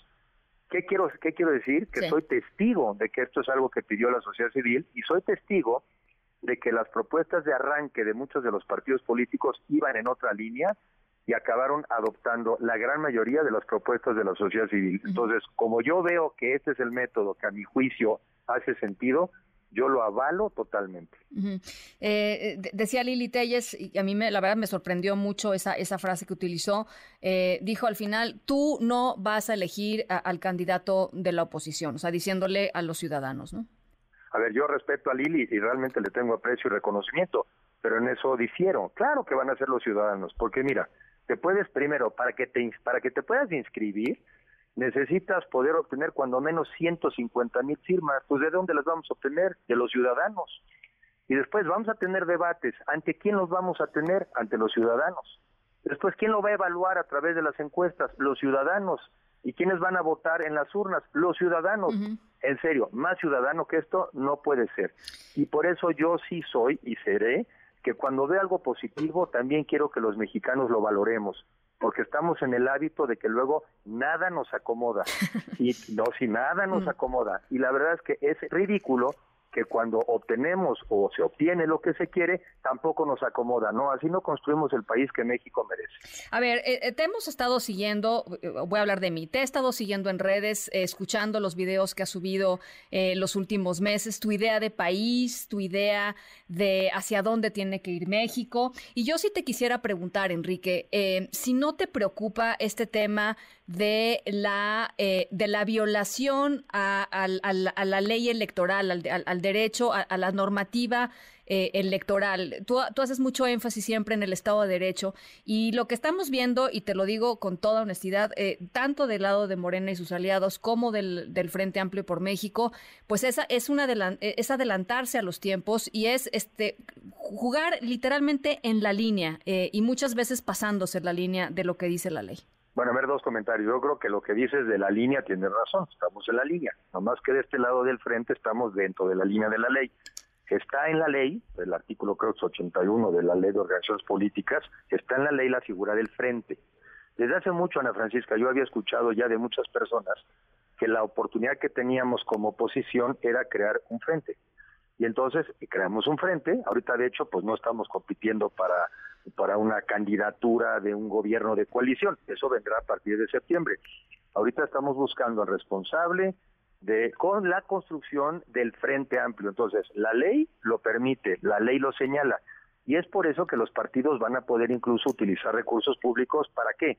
¿Qué quiero, ¿Qué quiero decir? Que soy testigo de que esto es algo que pidió la sociedad civil y soy testigo de que las propuestas de arranque de muchos de los partidos políticos iban en otra línea y acabaron adoptando la gran mayoría de las propuestas de la sociedad civil. Entonces, como yo veo que este es el método que a mi juicio hace sentido, yo lo avalo totalmente. Eh, decía Lili Telles, y a mí me, la verdad me sorprendió mucho esa, esa frase que utilizó, eh, dijo al final, tú no vas a elegir al candidato de la oposición, o sea, diciéndole a los ciudadanos, ¿no? A ver, yo respeto a Lili y realmente le tengo aprecio y reconocimiento, pero en eso difiero. Claro que van a ser los ciudadanos, porque mira, te puedes primero, para que te, para que te puedas inscribir, necesitas poder obtener cuando menos 150 mil firmas. Pues ¿de dónde las vamos a obtener? De los ciudadanos. Y después vamos a tener debates. ¿Ante quién los vamos a tener? Ante los ciudadanos. Después, ¿quién lo va a evaluar a través de las encuestas? Los ciudadanos. ¿Y quiénes van a votar en las urnas? Los ciudadanos. En serio, más ciudadano que esto no puede ser. Y por eso yo sí soy y seré que cuando ve algo positivo también quiero que los mexicanos lo valoremos porque estamos en el hábito de que luego nada nos acomoda. Y no, si nada nos mm. acomoda. Y la verdad es que es ridículo que cuando obtenemos o se obtiene lo que se quiere, tampoco nos acomoda, ¿no? Así no construimos el país que México merece. A ver, eh, eh, te hemos estado siguiendo, eh, voy a hablar de mí, te he estado siguiendo en redes, escuchando los videos que has subido los últimos meses, tu idea de país, tu idea de hacia dónde tiene que ir México. Y yo sí te quisiera preguntar, Enrique, si no te preocupa este tema de la, de la violación a, la ley electoral, al, al derecho, a, la normativa eh, electoral. Tú, haces mucho énfasis siempre en el Estado de Derecho y lo que estamos viendo, y te lo digo con toda honestidad, eh, tanto del lado de Morena y sus aliados como del, Frente Amplio por México, pues esa es, una eh, es adelantarse a los tiempos y es este jugar literalmente en la línea y muchas veces pasándose la línea de lo que dice la ley. Bueno, a ver, dos comentarios. Yo creo que lo que dices de la línea tiene razón, estamos en la línea. Nomás que de este lado del frente estamos dentro de la línea de la ley. Está en la ley, el artículo creo que es 81 de la ley de organizaciones políticas, está en la ley la figura del frente. Desde hace mucho, Ana Francisca, yo había escuchado ya de muchas personas que la oportunidad que teníamos como oposición era crear un frente. Y entonces creamos un frente. Ahorita, de hecho, pues no estamos compitiendo para para una candidatura de un gobierno de coalición. Eso vendrá a partir de septiembre. Ahorita estamos buscando al responsable de con la construcción del Frente Amplio. Entonces, la ley lo permite, la ley lo señala. Y es por eso que los partidos van a poder incluso utilizar recursos públicos. ¿Para qué?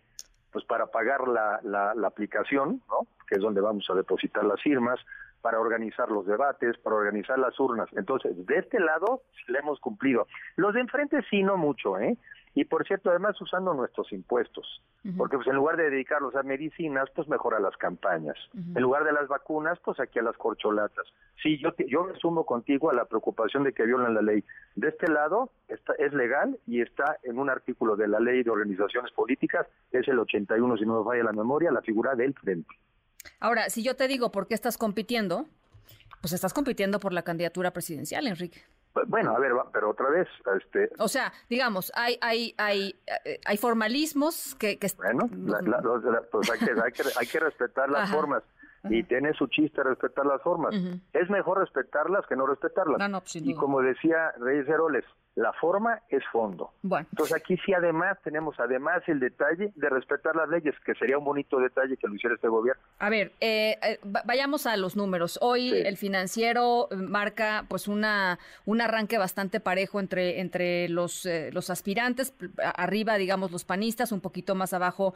Pues para pagar la, la, la aplicación, ¿no? que es donde vamos a depositar las firmas, para organizar los debates, para organizar las urnas. Entonces, de este lado le hemos cumplido. Los de enfrente sí, no mucho, ¿eh? Y por cierto, además usando nuestros impuestos, porque pues en lugar de dedicarlos a medicinas, pues mejor a las campañas. En lugar de las vacunas, pues aquí a las corcholatas. Sí, yo, yo me sumo contigo a la preocupación de que violan la ley. De este lado está, es legal y está en un artículo de la ley de organizaciones políticas, es el 81, si no me falla la memoria, la figura del frente. Ahora, si yo te digo por qué estás compitiendo, pues estás compitiendo por la candidatura presidencial, Enrique. Bueno, a ver, pero otra vez, este... O sea, digamos, hay hay hay eh, hay formalismos que... Bueno, pues hay que, hay que, hay que respetar las formas y tiene su chiste respetar las formas. Es mejor respetarlas que no respetarlas. Pues, y como decía Reyes Heroles, la forma es fondo. Entonces aquí sí además tenemos además el detalle de respetar las leyes, que sería un bonito detalle que lo hiciera este gobierno. A ver, eh, eh, vayamos a los números. Hoy el financiero marca pues una un arranque bastante parejo entre entre los eh, los aspirantes, arriba digamos los panistas, un poquito más abajo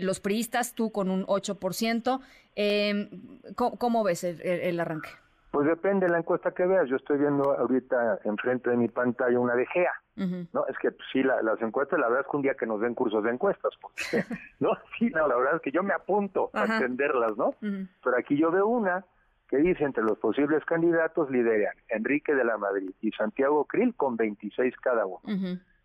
los priistas, tú con un 8%. Eh, ¿cómo, ves el arranque? Pues depende de la encuesta que veas. Yo estoy viendo ahorita enfrente de mi pantalla una de GEA. No, es que sí, las encuestas, la verdad es que un día que nos den cursos de encuestas, porque, ¿no? Sí, la verdad es que yo me apunto a entenderlas, ¿no? Pero aquí yo veo una que dice entre los posibles candidatos lideran Enrique de la Madrid y Santiago Krill con 26 cada uno.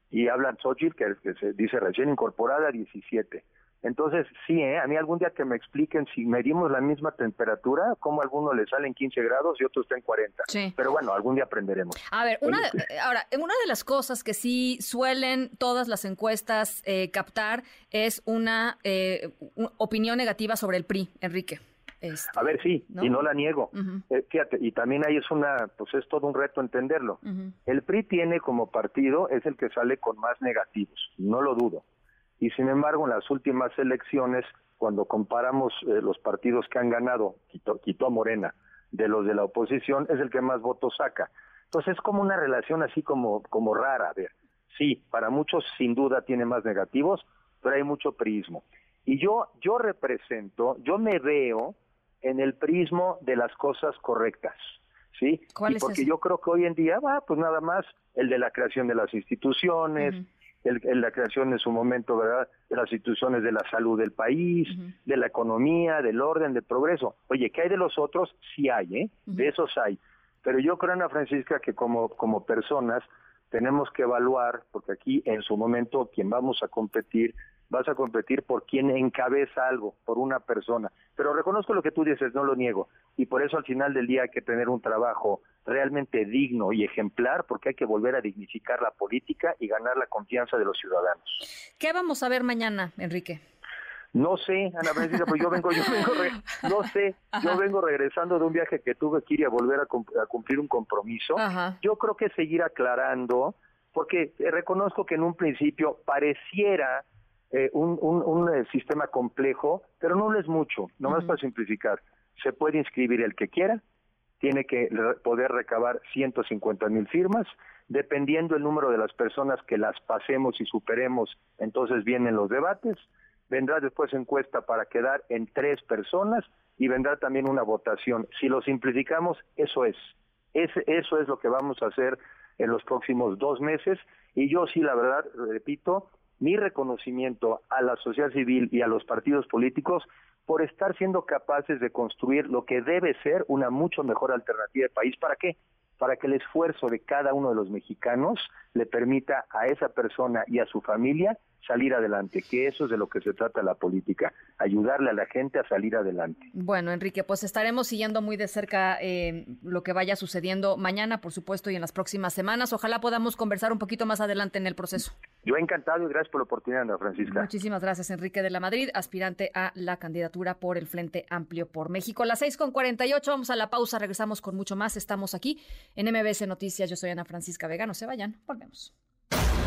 Y hablan Xochitl, que, que se dice recién incorporada, 17. Entonces, sí, ¿eh? a mí algún día que me expliquen si medimos la misma temperatura, como a algunos le salen 15 grados y otros están 40. Sí. Pero bueno, algún día aprenderemos. A ver, una eh, ahora, una de las cosas que sí suelen todas las encuestas eh, captar es una, eh, opinión negativa sobre el PRI, Enrique. Este, a ver, sí, y no la niego. fíjate, y también ahí es una, pues es todo un reto entenderlo. El PRI tiene como partido, es el que sale con más negativos, no lo dudo y sin embargo en las últimas elecciones, cuando comparamos eh, los partidos que han ganado, quitó, a Morena, de los de la oposición, es el que más votos saca. Entonces es como una relación así como, como rara. A ver, sí, para muchos sin duda tiene más negativos, pero hay mucho prismo. Y yo, yo represento, yo me veo en el prismo de las cosas correctas. ¿Sí? ¿Cuál y porque yo creo que hoy en día va, pues nada más el de la creación de las instituciones, el, la creación en su momento, ¿verdad?, de las instituciones de la salud del país, de la economía, del orden, del progreso. Oye, ¿qué hay de los otros? Sí hay, ¿eh? De esos hay. Pero yo creo, Ana Francisca, que como, como personas tenemos que evaluar, porque aquí en su momento quien vamos a competir vas a competir por quien encabeza algo, por una persona. Pero reconozco lo que tú dices, no lo niego. Y por eso al final del día hay que tener un trabajo realmente digno y ejemplar, porque hay que volver a dignificar la política y ganar la confianza de los ciudadanos. ¿Qué vamos a ver mañana, Enrique? No sé, Ana Francisca, pues yo vengo, yo vengo, no sé, yo vengo regresando de un viaje que tuve que ir a volver a, cumplir un compromiso. Yo creo que seguir aclarando, porque reconozco que en un principio pareciera eh, un, un, eh, sistema complejo, pero no lo es mucho, nomás para simplificar. Se puede inscribir el que quiera, tiene que poder recabar 150 mil firmas, dependiendo el número de las personas que las pasemos y superemos, entonces vienen los debates, vendrá después encuesta para quedar en tres personas y vendrá también una votación. Si lo simplificamos, eso es. eso es lo que vamos a hacer en los próximos dos meses y yo sí, la verdad, repito, mi reconocimiento a la sociedad civil y a los partidos políticos por estar siendo capaces de construir lo que debe ser una mucho mejor alternativa de país. ¿Para qué? Para que el esfuerzo de cada uno de los mexicanos le permita a esa persona y a su familia salir adelante, que eso es de lo que se trata la política, ayudarle a la gente a salir adelante. Bueno, Enrique, pues estaremos siguiendo muy de cerca eh, lo que vaya sucediendo mañana, por supuesto, y en las próximas semanas. Ojalá podamos conversar un poquito más adelante en el proceso. Yo encantado y gracias por la oportunidad, Ana Francisca. Muchísimas gracias, Enrique de la Madrid, aspirante a la candidatura por el Frente Amplio por México. Las seis con ocho, vamos a la pausa, regresamos con mucho más. Estamos aquí en MBS Noticias. Yo soy Ana Francisca Vega, no se vayan, volvemos.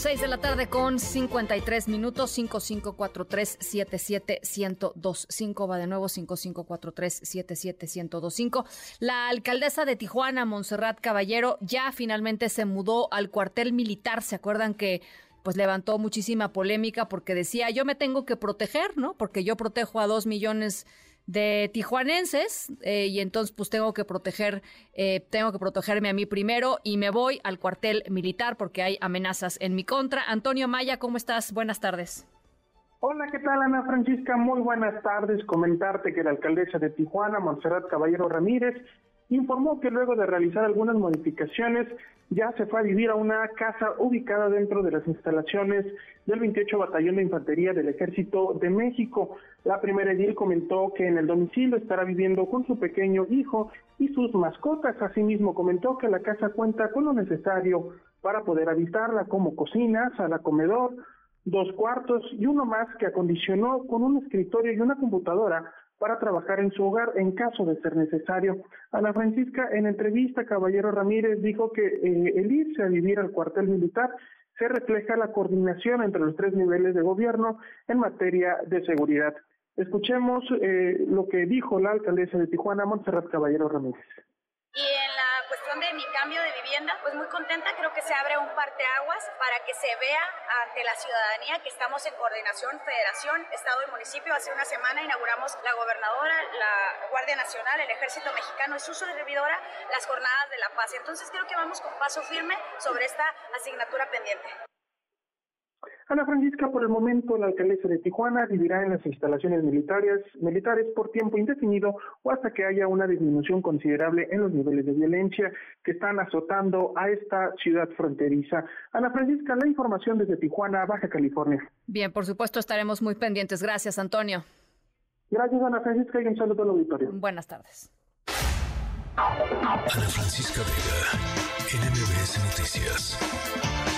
6 de la tarde con 53 minutos, 5543-77125, va de nuevo 5543-77125. La alcaldesa de Tijuana, Montserrat Caballero, ya finalmente se mudó al cuartel militar. ¿Se acuerdan que pues levantó muchísima polémica porque decía, yo me tengo que proteger, ¿no? Porque yo protejo a dos millones tijuanenses eh, y entonces pues tengo que proteger, eh, tengo que protegerme a mí primero y me voy al cuartel militar porque hay amenazas en mi contra. Antonio Maya, ¿cómo estás? Buenas tardes. Hola, ¿qué tal Ana Francisca? Muy buenas tardes. Comentarte que la alcaldesa de Tijuana, Montserrat Caballero Ramírez, informó que luego de realizar algunas modificaciones ya se fue a vivir a una casa ubicada dentro de las instalaciones del 28 Batallón de Infantería del Ejército de México. La primera edil comentó que en el domicilio estará viviendo con su pequeño hijo y sus mascotas. Asimismo comentó que la casa cuenta con lo necesario para poder habitarla como cocina, sala comedor, dos cuartos y uno más que acondicionó con un escritorio y una computadora para trabajar en su hogar en caso de ser necesario. Ana Francisca, en entrevista, Caballero Ramírez dijo que eh, el irse a vivir al cuartel militar se refleja la coordinación entre los tres niveles de gobierno en materia de seguridad. Escuchemos eh, lo que dijo la alcaldesa de Tijuana, Montserrat Caballero Ramírez. Cuestión de mi cambio de vivienda, pues muy contenta, creo que se abre un parteaguas para que se vea ante la ciudadanía que estamos en coordinación, federación, estado y municipio. Hace una semana inauguramos la gobernadora, la Guardia Nacional, el Ejército Mexicano y su servidora las jornadas de la paz. Entonces creo que vamos con paso firme sobre esta asignatura pendiente. Ana Francisca, por el momento, la alcaldesa de Tijuana vivirá en las instalaciones militares, militares por tiempo indefinido o hasta que haya una disminución considerable en los niveles de violencia que están azotando a esta ciudad fronteriza. Ana Francisca, la información desde Tijuana, Baja California. Bien, por supuesto, estaremos muy pendientes. Gracias, Antonio. Gracias, Ana Francisca, y un saludo al auditorio. Buenas tardes. Ana Francisca Vega, NMBS Noticias.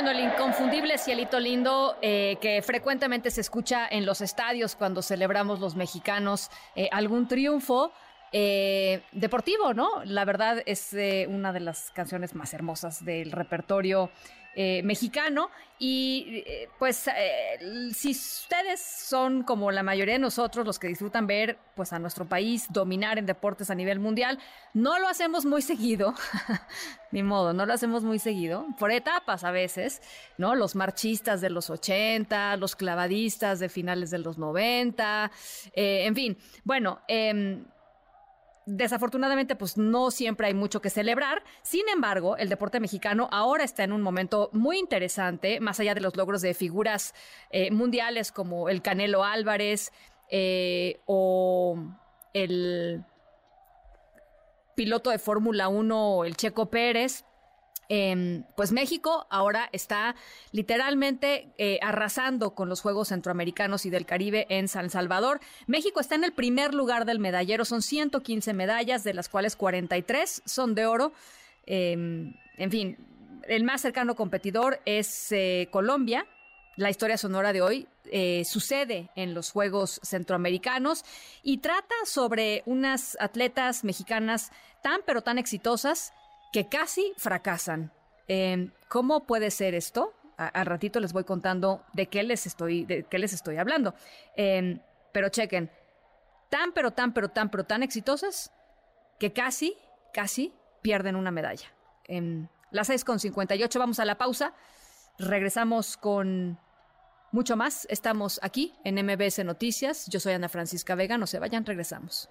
Bueno, el inconfundible cielito lindo eh, que frecuentemente se escucha en los estadios cuando celebramos los mexicanos eh, algún triunfo. Eh, deportivo, ¿no? La verdad es una de las canciones más hermosas del repertorio eh, mexicano. Y eh, pues eh, si ustedes son como la mayoría de nosotros los que disfrutan ver pues a nuestro país dominar en deportes a nivel mundial, no lo hacemos muy seguido, ni modo, no lo hacemos muy seguido, por etapas a veces, ¿no? Los marchistas de los 80, los clavadistas de finales de los 90, en fin, bueno, em, desafortunadamente, pues no siempre hay mucho que celebrar. Sin embargo, el deporte mexicano ahora está en un momento muy interesante, más allá de los logros de figuras eh, mundiales como el Canelo Álvarez eh, o el piloto de Fórmula 1, el Checo Pérez. Em, pues México ahora está literalmente eh, arrasando con los Juegos Centroamericanos y del Caribe en San Salvador. México está en el primer lugar del medallero, son 115 medallas, de las cuales 43 son de oro. Em, en fin, el más cercano competidor es eh, Colombia. La historia sonora de hoy eh, sucede en los Juegos Centroamericanos y trata sobre unas atletas mexicanas tan pero tan exitosas que casi fracasan. Em, ¿Cómo puede ser esto? al ratito les voy contando de qué les estoy, de qué les estoy hablando. Em, pero chequen, tan, pero tan, pero tan, pero tan exitosas que casi, casi pierden una medalla. En las 6 con 58 vamos a la pausa. Regresamos con mucho más. Estamos aquí en MBS Noticias. Yo soy Ana Francisca Vega. No se vayan, regresamos.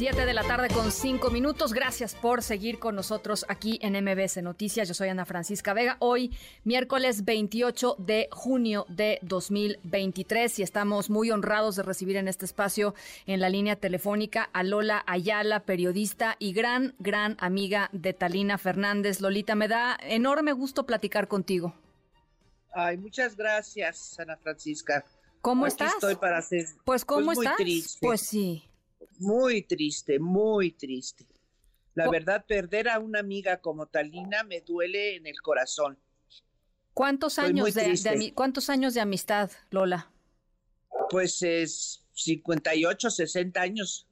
7 de la tarde con 5 minutos. Gracias por seguir con nosotros aquí en MBS Noticias. Yo soy Ana Francisca Vega. Hoy, miércoles 28 de junio de 2023, y estamos muy honrados de recibir en este espacio en la línea telefónica a Lola Ayala, periodista y gran, gran amiga de Talina Fernández. Lolita, me da enorme gusto platicar contigo. Ay, muchas gracias, Ana Francisca. ¿Cómo Aquí estás? Estoy para hacer. Pues, ¿cómo pues, muy estás? Triste. Pues sí. Muy triste, muy triste. La verdad, perder a una amiga como Talina me duele en el corazón. ¿Cuántos Estoy muy años de, de triste. ami- cuántos años de amistad, Lola? Pues es 58, 60 años.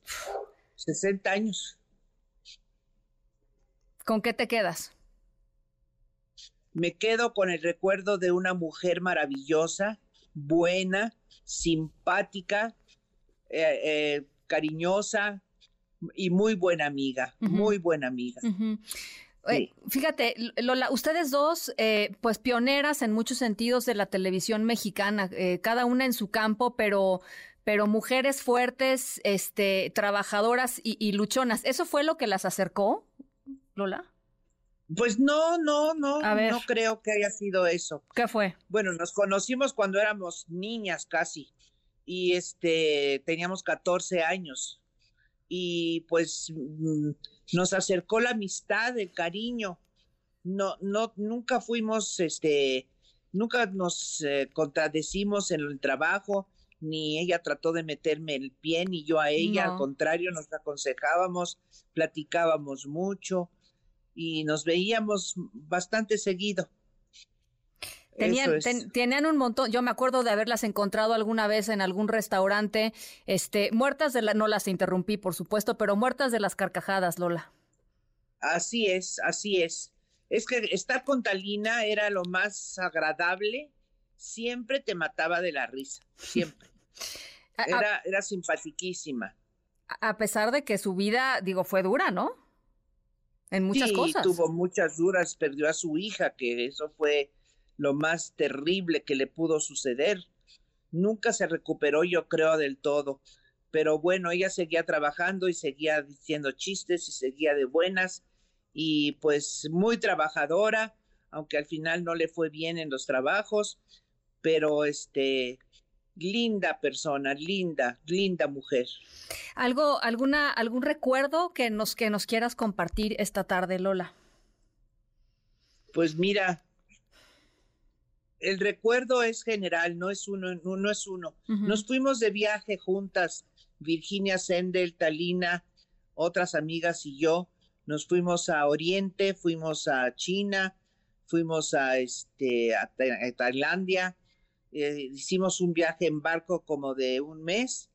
60 años. ¿Con qué te quedas? Me quedo con el recuerdo de una mujer maravillosa, buena, simpática, eh, eh, cariñosa y muy buena amiga, muy buena amiga. Eh, Fíjate, Lola, ustedes dos, eh, pues pioneras en muchos sentidos de la televisión mexicana, eh, cada una en su campo, pero, pero mujeres fuertes, este, trabajadoras y, y luchonas. ¿Eso fue lo que las acercó, Lola? Pues no, no, no, A ver. no creo que haya sido eso. ¿Qué fue? Bueno, nos conocimos cuando éramos niñas casi y este teníamos 14 años y pues mm, nos acercó la amistad, el cariño. No, no, nunca fuimos, este, nunca nos eh, contradecimos en el trabajo, ni ella trató de meterme el pie, ni yo a ella, No. al contrario, nos aconsejábamos, platicábamos mucho y nos veíamos bastante seguido. Tenían, Eso es. ten- tenían un montón, yo me acuerdo de haberlas encontrado alguna vez en algún restaurante, este, muertas de la, no las interrumpí, por supuesto, pero muertas de las carcajadas, Lola. Así es, así es. Es que estar con Talina era lo más agradable. Siempre te mataba de la risa, siempre. Era, era simpatiquísima. A pesar de que su vida, digo, fue dura, ¿no? En muchas sí, cosas. tuvo muchas duras, perdió a su hija, que eso fue lo más terrible que le pudo suceder. Nunca se recuperó, yo creo, del todo. Pero bueno, ella seguía trabajando y seguía diciendo chistes y seguía de buenas y pues muy trabajadora, aunque al final no le fue bien en los trabajos, pero este linda persona, linda, linda mujer. ¿Algo, alguna, algún recuerdo que nos, que nos quieras compartir esta tarde, Lola? Pues mira, el recuerdo es general, no es uno, no, no es uno. Nos fuimos de viaje juntas, Virginia Sendel, Talina, otras amigas y yo. Nos fuimos a Oriente, fuimos a China, fuimos a este a, Ta- a Tailandia. eh, hicimos un viaje en barco como de un mes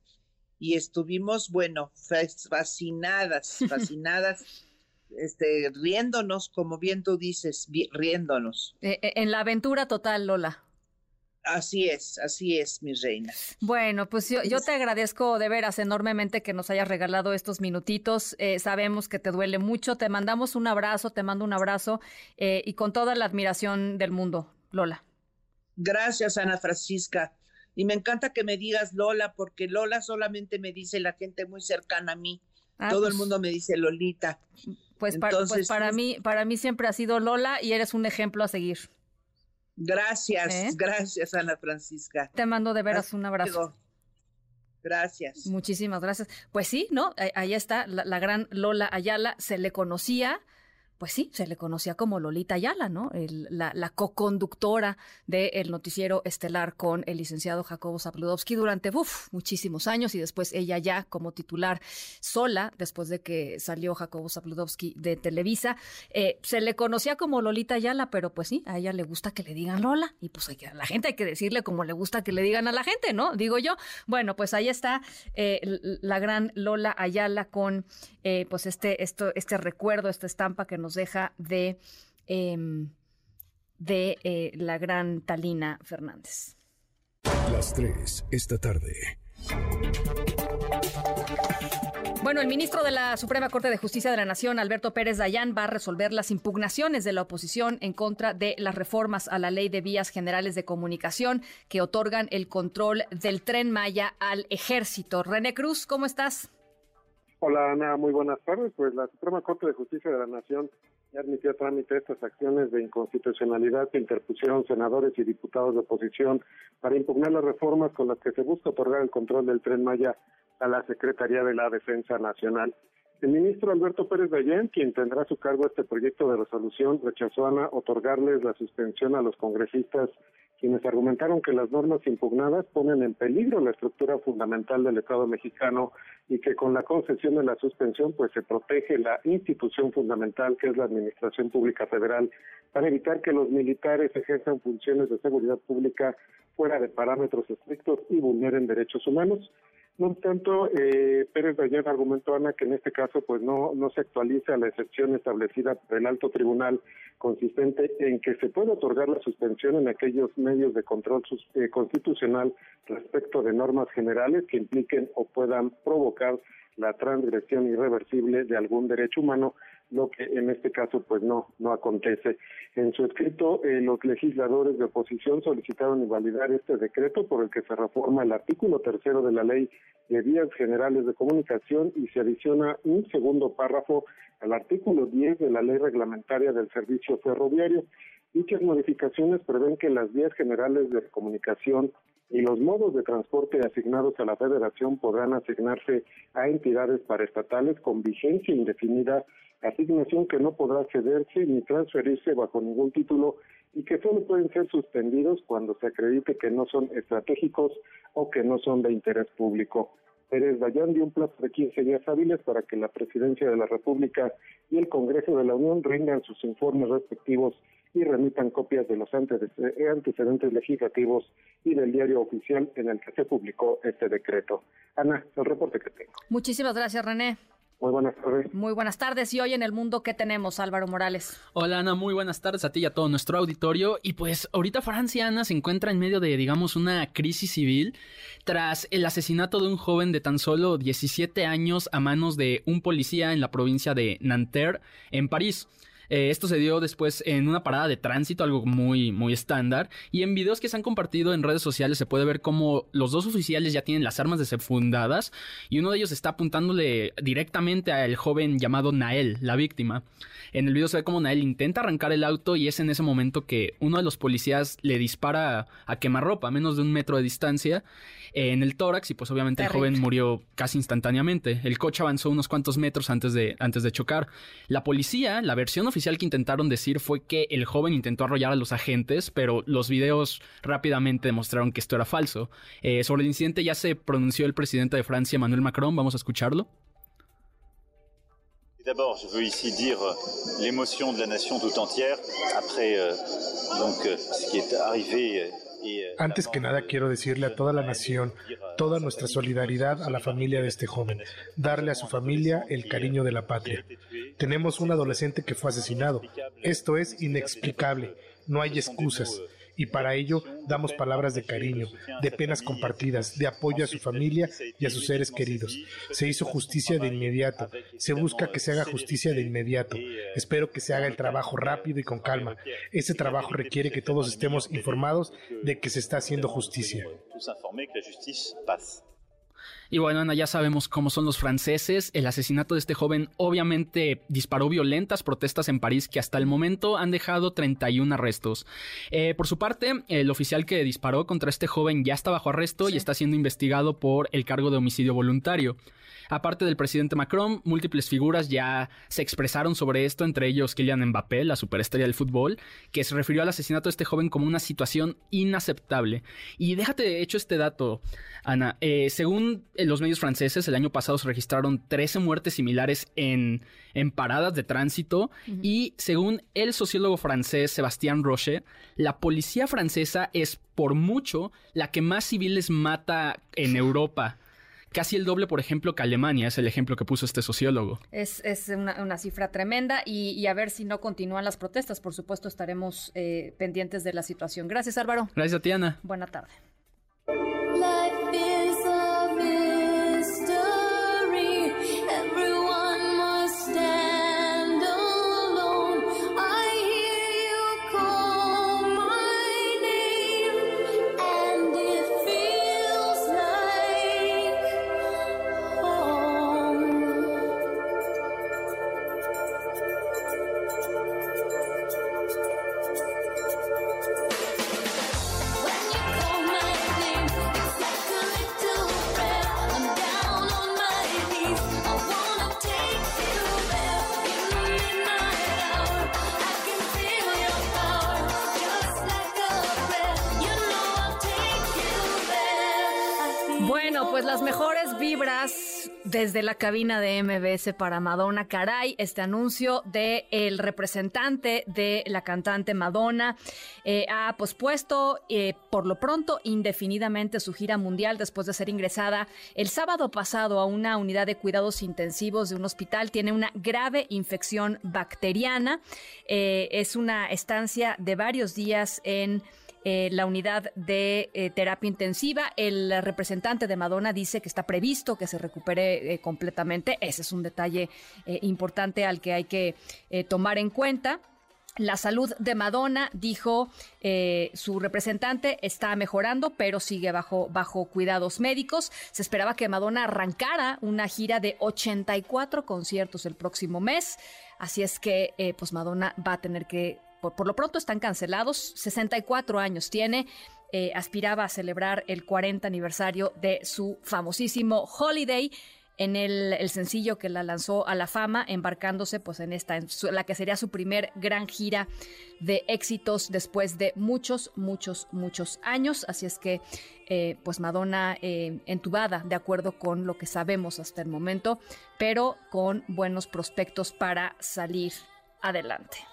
y estuvimos, bueno, fas- fascinadas, fascinadas, este, riéndonos, como bien tú dices, riéndonos. Eh, eh, en la aventura total, Lola. Así es, así es, mi reina. Bueno, pues yo, yo te agradezco de veras enormemente que nos hayas regalado estos minutitos. Eh, sabemos que te duele mucho. Te mandamos un abrazo, te mando un abrazo eh, y con toda la admiración del mundo, Lola. Gracias, Ana Francisca. Y me encanta que me digas Lola, porque Lola solamente me dice la gente muy cercana a mí. Ah, Todo el pues- mundo me dice Lolita. Pues, para, pues Entonces, para mí, para mí siempre ha sido Lola y eres un ejemplo a seguir. Gracias, ¿Eh? gracias, Ana Francisca. Te mando de veras un abrazo. Gracias. Muchísimas gracias. Pues sí, ¿no? Ahí está la, gran Lola Ayala. Se le conocía pues sí, se le conocía como Lolita Ayala, ¿no? la, co-conductora del noticiero estelar con el licenciado Jacobo Zapludowski durante muchísimos años y después ella ya como titular sola, después de que salió Jacobo Zapludowski de Televisa. Eh, se le conocía como Lolita Ayala, pero pues sí, a ella le gusta que le digan Lola y pues a la gente hay que decirle como le gusta que le digan a la gente, ¿no? Digo yo. Bueno, pues ahí está eh, la gran Lola Ayala con eh, pues este, esto, este recuerdo, esta estampa que nos deja de, em, de eh, la gran Talina Fernández. Las tres, esta tarde. Bueno, el ministro de la Suprema Corte de Justicia de la Nación, Alberto Pérez Dayán, va a resolver las impugnaciones de la oposición en contra de las reformas a la Ley de Vías Generales de Comunicación que otorgan el control del tren Maya al ejército. René Cruz, ¿cómo estás? Hola Ana, muy buenas tardes. Pues la Suprema Corte de Justicia de la Nación ya admitió a trámite estas acciones de inconstitucionalidad que interpusieron senadores y diputados de oposición para impugnar las reformas con las que se busca otorgar el control del tren Maya a la Secretaría de la Defensa Nacional. El ministro Alberto Pérez Dayén, quien tendrá a su cargo este proyecto de resolución, rechazó a otorgarles la suspensión a los congresistas quienes argumentaron que las normas impugnadas ponen en peligro la estructura fundamental del Estado mexicano y que con la concesión de la suspensión pues se protege la institución fundamental que es la Administración Pública Federal para evitar que los militares ejerzan funciones de seguridad pública fuera de parámetros estrictos y vulneren derechos humanos. No tanto, eh, Pérez Dayan argumentó, Ana, que en este caso pues no, no se actualiza la excepción establecida por el alto tribunal consistente en que se puede otorgar la suspensión en aquellos medios de control eh, constitucional respecto de normas generales que impliquen o puedan provocar la transgresión irreversible de algún derecho humano, lo que en este caso pues no no acontece. En su escrito, eh, los legisladores de oposición solicitaron invalidar este decreto por el que se reforma el artículo tercero de la ley de vías generales de comunicación y se adiciona un segundo párrafo al artículo 10 de la ley reglamentaria del servicio ferroviario. Dichas modificaciones prevén que las vías generales de comunicación y los modos de transporte asignados a la federación podrán asignarse a entidades paraestatales con vigencia indefinida, asignación que no podrá cederse ni transferirse bajo ningún título y que solo pueden ser suspendidos cuando se acredite que no son estratégicos o que no son de interés público. Pérez Dayán dio un plazo de 15 días hábiles para que la Presidencia de la República y el Congreso de la Unión rindan sus informes respectivos y remitan copias de los antecedentes legislativos y del diario oficial en el que se publicó este decreto. Ana, el reporte que tengo. Muchísimas gracias, René. Muy buenas tardes. Muy buenas tardes. Y hoy en el mundo, ¿qué tenemos, Álvaro Morales? Hola, Ana. Muy buenas tardes a ti y a todo nuestro auditorio. Y pues ahorita Francia, Ana, se encuentra en medio de, digamos, una crisis civil tras el asesinato de un joven de tan solo 17 años a manos de un policía en la provincia de Nanterre, en París. Eh, esto se dio después en una parada de tránsito, algo muy, muy estándar. Y en videos que se han compartido en redes sociales se puede ver cómo los dos oficiales ya tienen las armas desenfundadas y uno de ellos está apuntándole directamente al joven llamado Nael, la víctima. En el video se ve como Nael intenta arrancar el auto y es en ese momento que uno de los policías le dispara a quemarropa a menos de un metro de distancia en el tórax y pues obviamente el joven murió casi instantáneamente. El coche avanzó unos cuantos metros antes de, antes de chocar. La policía, la versión oficial que intentaron decir fue que el joven intentó arrollar a los agentes, pero los videos rápidamente demostraron que esto era falso. Eh, sobre el incidente ya se pronunció el presidente de Francia, Emmanuel Macron. Vamos a escucharlo. D'abord, je veux ici dire euh, l'émotion de la nation tout entière après euh, donc euh, ce qui est arrivé. Antes que nada quiero decirle a toda la nación toda nuestra solidaridad a la familia de este joven, darle a su familia el cariño de la patria. Tenemos un adolescente que fue asesinado. Esto es inexplicable, no hay excusas y para ello damos palabras de cariño, de penas compartidas, de apoyo a su familia y a sus seres queridos. Se hizo justicia de inmediato, se busca que se haga justicia de inmediato. Espero que se haga el trabajo rápido y con calma. Ese trabajo requiere que todos estemos informados de que se está haciendo justicia. Y bueno, Ana, ya sabemos cómo son los franceses. El asesinato de este joven obviamente disparó violentas protestas en París que hasta el momento han dejado 31 arrestos. Eh, por su parte, el oficial que disparó contra este joven ya está bajo arresto y está siendo investigado por el cargo de homicidio voluntario. Aparte del presidente Macron, múltiples figuras ya se expresaron sobre esto, entre ellos Kylian Mbappé, la superestrella del fútbol, que se refirió al asesinato de este joven como una situación inaceptable. Y déjate de hecho este dato, Ana. Eh, según los medios franceses, el año pasado se registraron 13 muertes similares en, en paradas de tránsito y según el sociólogo francés Sebastián Roche, la policía francesa es por mucho la que más civiles mata en Europa. Casi el doble, por ejemplo, que Alemania, es el ejemplo que puso este sociólogo. Es, una, cifra tremenda y, a ver si no continúan las protestas. Por supuesto, estaremos eh, pendientes de la situación. Gracias, Álvaro. Gracias, Tiana. Buena tarde. Desde la cabina de MBS para Madonna. Caray, este anuncio de el representante de la cantante Madonna eh, ha pospuesto eh, por lo pronto indefinidamente su gira mundial después de ser ingresada el sábado pasado a una unidad de cuidados intensivos de un hospital. Tiene una grave infección bacteriana. Eh, es una estancia de varios días en eh, la unidad de eh, terapia intensiva. El representante de Madonna dice que está previsto que se recupere eh, completamente. Ese es un detalle importante al que hay que tomar en cuenta. La salud de Madonna, dijo su representante, está mejorando, pero sigue bajo, bajo cuidados médicos. Se esperaba que Madonna arrancara una gira de 84 conciertos el próximo mes. Así es que, pues Madonna va a tener que por, lo pronto están cancelados. 64 años tiene. Eh, aspiraba a celebrar el 40 aniversario de su famosísimo Holiday en el, sencillo que la lanzó a la fama, embarcándose pues en esta, la que sería su primer gran gira de éxitos después de muchos, muchos, muchos años. Así es que eh, pues Madonna eh, entubada, de acuerdo con lo que sabemos hasta el momento, pero con buenos prospectos para salir adelante.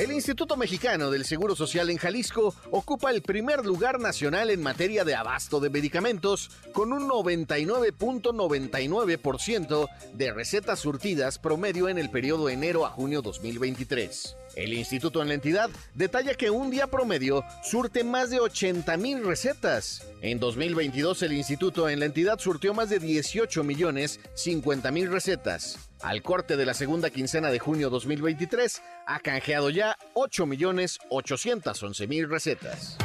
El Instituto Mexicano del Seguro Social en Jalisco ocupa el primer lugar nacional en materia de abasto de medicamentos, con un 99.99% de recetas surtidas promedio en el periodo enero a junio 2023. El instituto en la entidad detalla que un día promedio surte más de 80 mil recetas. En 2022 el instituto en la entidad surtió más de 18 millones 50 mil recetas. Al corte de la segunda quincena de junio 2023 ha canjeado ya 8 millones 811 mil recetas.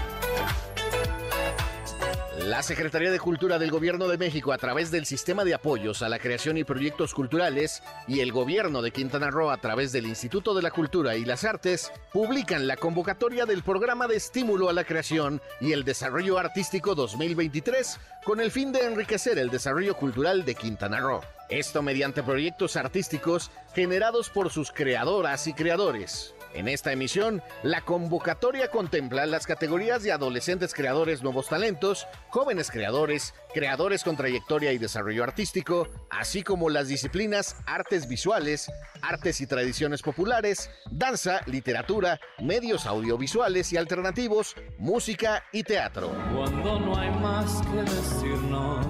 La Secretaría de Cultura del Gobierno de México, a través del Sistema de Apoyos a la Creación y Proyectos Culturales, y el Gobierno de Quintana Roo, a través del Instituto de la Cultura y las Artes, publican la convocatoria del Programa de Estímulo a la Creación y el Desarrollo Artístico 2023, con el fin de enriquecer el desarrollo cultural de Quintana Roo. Esto mediante proyectos artísticos generados por sus creadoras y creadores. En esta emisión, la convocatoria contempla las categorías de adolescentes creadores nuevos talentos, jóvenes creadores, creadores con trayectoria y desarrollo artístico, así como las disciplinas artes visuales, artes y tradiciones populares, danza, literatura, medios audiovisuales y alternativos, música y teatro. Cuando no hay más que decirnos,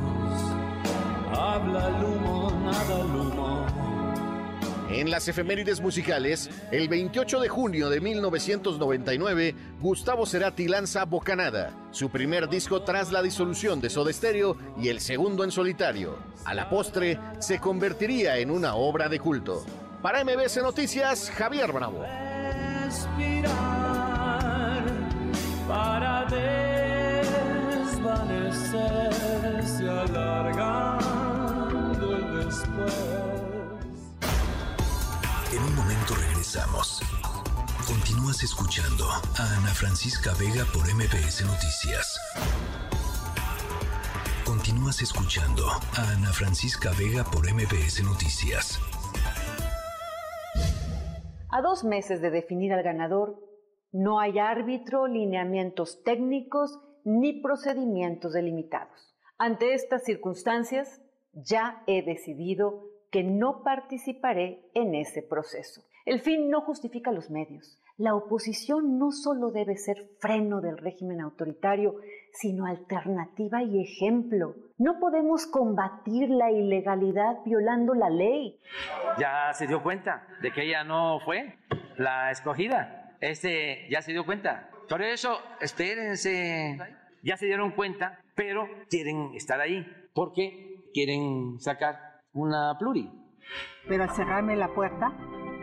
habla el nada. En las efemérides musicales, el 28 de junio de 1999, Gustavo Cerati lanza Bocanada, su primer disco tras la disolución de Soda Stereo y el segundo en solitario. A la postre, se convertiría en una obra de culto. Para MBC Noticias, Javier Bravo. para Continúas escuchando a Ana Francisca Vega por MBS Noticias. Continúas escuchando a Ana Francisca Vega por MBS Noticias. A dos meses de definir al ganador, no hay árbitro, lineamientos técnicos ni procedimientos delimitados. Ante estas circunstancias, ya he decidido que no participaré en ese proceso. El fin no justifica los medios. La oposición no solo debe ser freno del régimen autoritario, sino alternativa y ejemplo. No podemos combatir la ilegalidad violando la ley. Ya se dio cuenta de que ella no fue la escogida. Este ya se dio cuenta. Por eso, espérense. Ya se dieron cuenta, pero quieren estar ahí porque quieren sacar una pluri. Pero al cerrarme la puerta,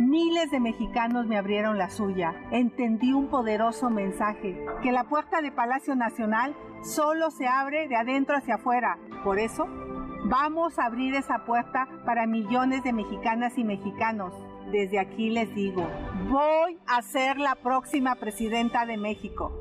miles de mexicanos me abrieron la suya. Entendí un poderoso mensaje, que la puerta de Palacio Nacional solo se abre de adentro hacia afuera. Por eso, vamos a abrir esa puerta para millones de mexicanas y mexicanos. Desde aquí les digo, voy a ser la próxima presidenta de México.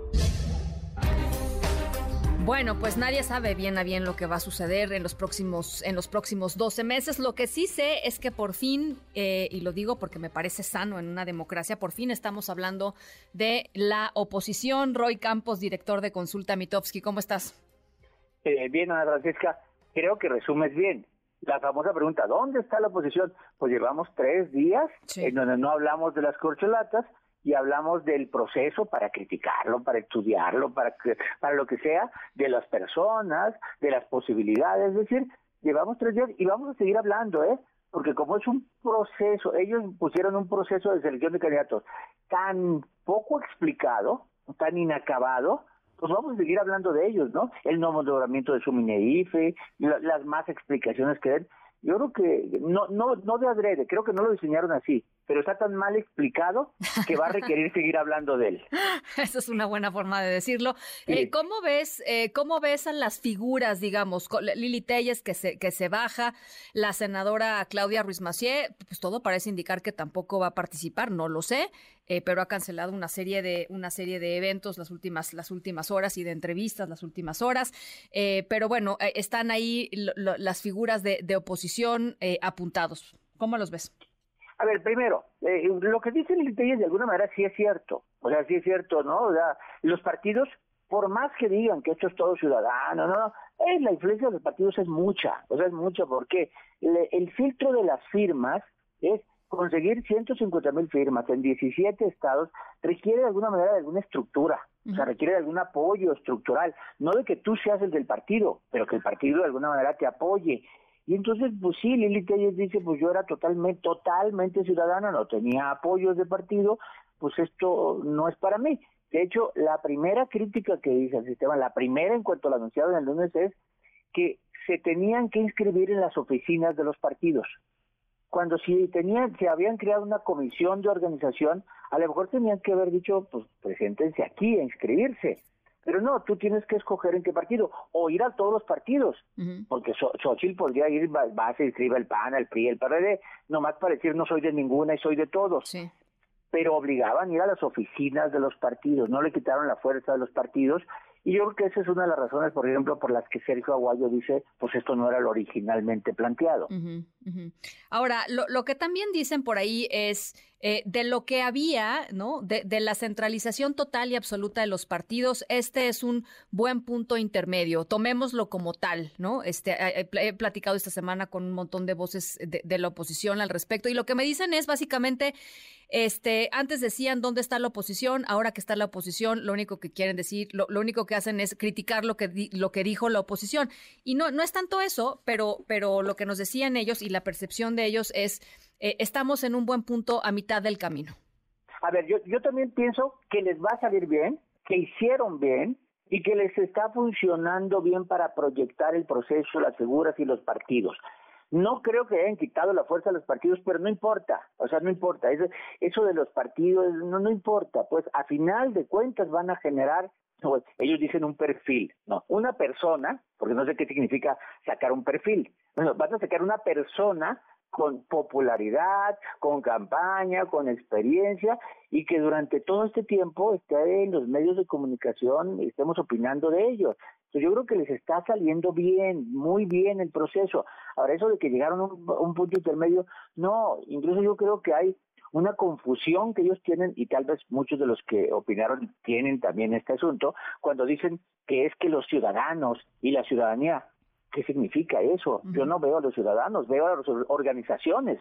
Bueno, pues nadie sabe bien a bien lo que va a suceder en los próximos, en los próximos 12 meses. Lo que sí sé es que por fin, eh, y lo digo porque me parece sano en una democracia, por fin estamos hablando de la oposición. Roy Campos, director de Consulta Mitofsky, ¿cómo estás? Eh, bien, Ana Francisca, creo que resumes bien. La famosa pregunta, ¿dónde está la oposición? Pues llevamos tres días en donde no hablamos de las corcholatas, y hablamos del proceso para criticarlo, para estudiarlo, para, para lo que sea, de las personas, de las posibilidades. Es decir, llevamos tres días y vamos a seguir hablando, ¿eh? Porque como es un proceso, ellos pusieron un proceso de selección de candidatos tan poco explicado, tan inacabado, pues vamos a seguir hablando de ellos, ¿no? El no nombramiento de su MINEIFE, las más explicaciones que den. Yo creo que no, no, no de adrede, creo que no lo diseñaron así, pero está tan mal explicado que va a requerir seguir hablando de él. Esa es una buena forma de decirlo. Eh, ¿Cómo ves, eh, cómo ves a las figuras, digamos, Lili Telles que se, que se baja, la senadora Claudia Ruiz Macié, pues todo parece indicar que tampoco va a participar, no lo sé, eh, pero ha cancelado una serie de, una serie de eventos las últimas, las últimas horas y de entrevistas las últimas horas. pero bueno, están ahí las figuras de, de oposición eh, apuntados. ¿Cómo los ves? A ver, primero, eh, lo que dice el de alguna manera sí es cierto. O sea, sí es cierto, ¿no? O sea, los partidos, por más que digan que esto es todo ciudadano, no, eh, la influencia de los partidos es mucha. O sea, es mucha porque el filtro de las firmas es conseguir 150 mil firmas en 17 estados requiere de alguna manera de alguna estructura, o sea, requiere de algún apoyo estructural, no de que tú seas el del partido, pero que el partido de alguna manera te apoye. Y entonces, pues sí, Lili Telles dice, pues yo era totalmente, totalmente ciudadana, no tenía apoyos de partido, pues esto no es para mí. De hecho, la primera crítica que dice el sistema, la primera en cuanto lo anunciaron el lunes es que se tenían que inscribir en las oficinas de los partidos. Cuando si tenían, se habían creado una comisión de organización, a lo mejor tenían que haber dicho, pues preséntense aquí a inscribirse. Pero no, tú tienes que escoger en qué partido, o ir a todos los partidos, porque Xochitl podría ir, va, a se inscribe el PAN, el PRI, el PRD, nomás para decir no soy de ninguna y soy de todos. Pero obligaban a ir a las oficinas de los partidos, no le quitaron la fuerza de los partidos, y yo creo que esa es una de las razones, por ejemplo, por las que Sergio Aguayo dice, pues esto no era lo originalmente planteado. Ahora, lo, lo, que también dicen por ahí es eh, de lo que había, ¿no? De, de, la centralización total y absoluta de los partidos, este es un buen punto intermedio. Tomémoslo como tal, ¿no? Este, he, platicado esta semana con un montón de voces de, la oposición al respecto y lo que me dicen es básicamente este, antes decían dónde está la oposición, ahora que está la oposición, lo único que quieren decir, lo, único que hacen es criticar lo que lo que dijo la oposición. Y no, no es tanto eso, pero lo que nos decían ellos y la percepción de ellos es eh, estamos en un buen punto a mitad del camino. A ver, yo, yo también pienso que les va a salir bien, que hicieron bien y que les está funcionando bien para proyectar el proceso, las figuras y los partidos. No creo que hayan quitado la fuerza a los partidos, pero no importa, o sea, no importa, eso, eso de los partidos no, no importa, pues a final de cuentas van a generar, pues, ellos dicen un perfil, no, una persona, porque no sé qué significa sacar un perfil, bueno, van a sacar una persona con popularidad, con campaña, con experiencia y que durante todo este tiempo esté en los medios de comunicación y estemos opinando de ellos. yo creo que les está saliendo bien, muy bien el proceso. Ahora, eso de que llegaron a un, punto intermedio, no, incluso yo creo que hay una confusión que ellos tienen y tal vez muchos de los que opinaron tienen también este asunto cuando dicen que es que los ciudadanos y la ciudadanía ¿Qué significa eso? Yo no veo a los ciudadanos, veo a las organizaciones,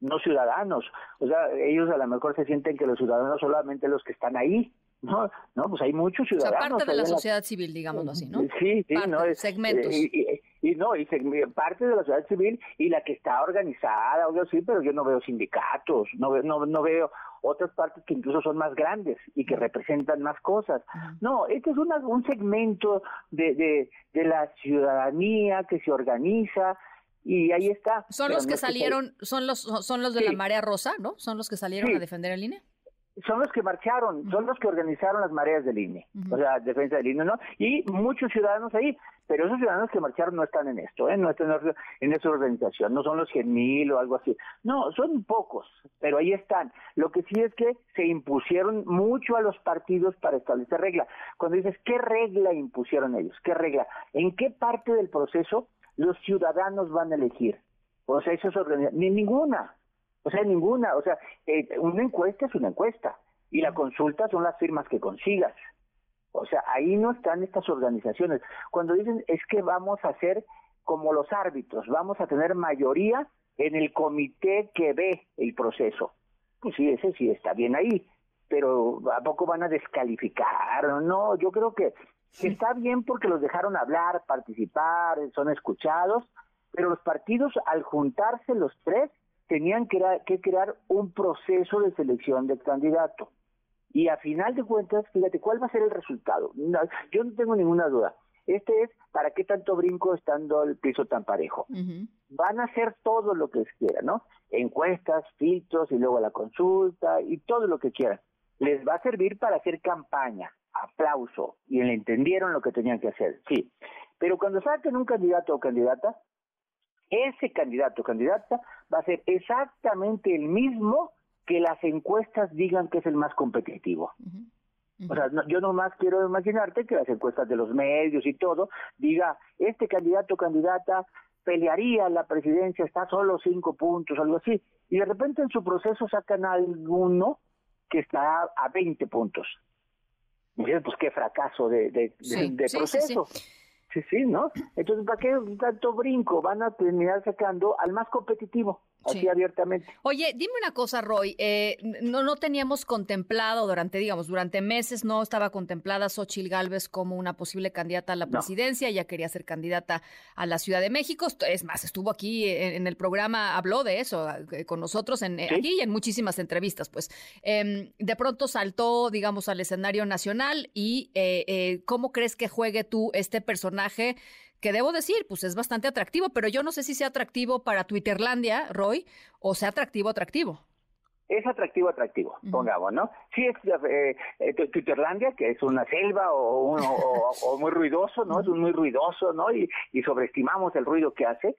no ciudadanos. O sea, ellos a lo mejor se sienten que los ciudadanos solamente los que están ahí. No, no, pues hay muchos ciudadanos. O sea, parte de la sociedad civil, digámoslo así, ¿no? Sí, sí, no. Segmentos. Y, no, y parte de la sociedad civil y la que está organizada, algo así, pero yo no veo sindicatos, no, no, no veo otras partes que incluso son más grandes y que representan más cosas. No, este es un segmento de, de, de la ciudadanía que se organiza, y ahí está. Son los que salieron, son los son los de la marea rosa, ¿no? Son los que salieron a defender el INE son los que marcharon, son los que organizaron las mareas del INE, o sea, defensa del INE, ¿no? Y muchos ciudadanos ahí, pero esos ciudadanos que marcharon no están en esto, ¿eh? No están en esa organización, no son los 100 mil o algo así. No, son pocos, pero ahí están. Lo que sí es que se impusieron mucho a los partidos para establecer regla. Cuando dices, ¿qué regla impusieron ellos? ¿Qué regla? ¿En qué parte del proceso los ciudadanos van a elegir? O sea, eso es. Ni ninguna. O sea, ninguna. O sea, eh, una encuesta es una encuesta y la consulta son las firmas que consigas. O sea, ahí no están estas organizaciones. Cuando dicen es que vamos a ser como los árbitros, vamos a tener mayoría en el comité que ve el proceso. Pues sí, ese sí está bien ahí, pero ¿a poco van a descalificar? No, yo creo que, que está bien porque los dejaron hablar, participar, son escuchados, pero los partidos al juntarse los tres tenían que, que crear un proceso de selección de candidato. Y a final de cuentas, fíjate, ¿cuál va a ser el resultado? yo no tengo ninguna duda. Este es, ¿para qué tanto brinco estando el piso tan parejo? Van a hacer todo lo que quieran, ¿no? Encuestas, filtros y luego la consulta y todo lo que quieran. Les va a servir para hacer campaña, aplauso, y le entendieron lo que tenían que hacer, sí. Pero cuando saquen un candidato o candidata, ese candidato o candidata va a ser exactamente el mismo que las encuestas digan que es el más competitivo. O sea, yo nomás quiero imaginarte que las encuestas de los medios y todo diga, este candidato o candidata pelearía la presidencia, está solo cinco puntos, algo así, y de repente en su proceso sacan a alguno que está a 20 puntos. Y pues qué fracaso de, de, proceso. Sí, sí, ¿no? Entonces, ¿para qué tanto brinco? Van a terminar sacando al más competitivo así abiertamente. Oye, dime una cosa, Roy, eh, no, no teníamos contemplado durante, digamos, durante meses no estaba contemplada Xochil Gálvez como una posible candidata a la presidencia, ya quería ser candidata a la Ciudad de México, es más, estuvo aquí en, el programa, habló de eso eh, con nosotros en, aquí y en muchísimas entrevistas, pues. Em, de pronto saltó, digamos, al escenario nacional y eh, ¿cómo crees que juegue tú este personaje? Que debo decir, pues es bastante atractivo, pero yo no sé si sea atractivo para Twitterlandia, Roy, o sea atractivo, atractivo. Es atractivo, atractivo, pongamos, ¿no? Sí, es eh, eh, Twitterlandia, que es una selva o, o, muy ruidoso, ¿no? Es un muy ruidoso, ¿no? Y, y sobreestimamos el ruido que hace.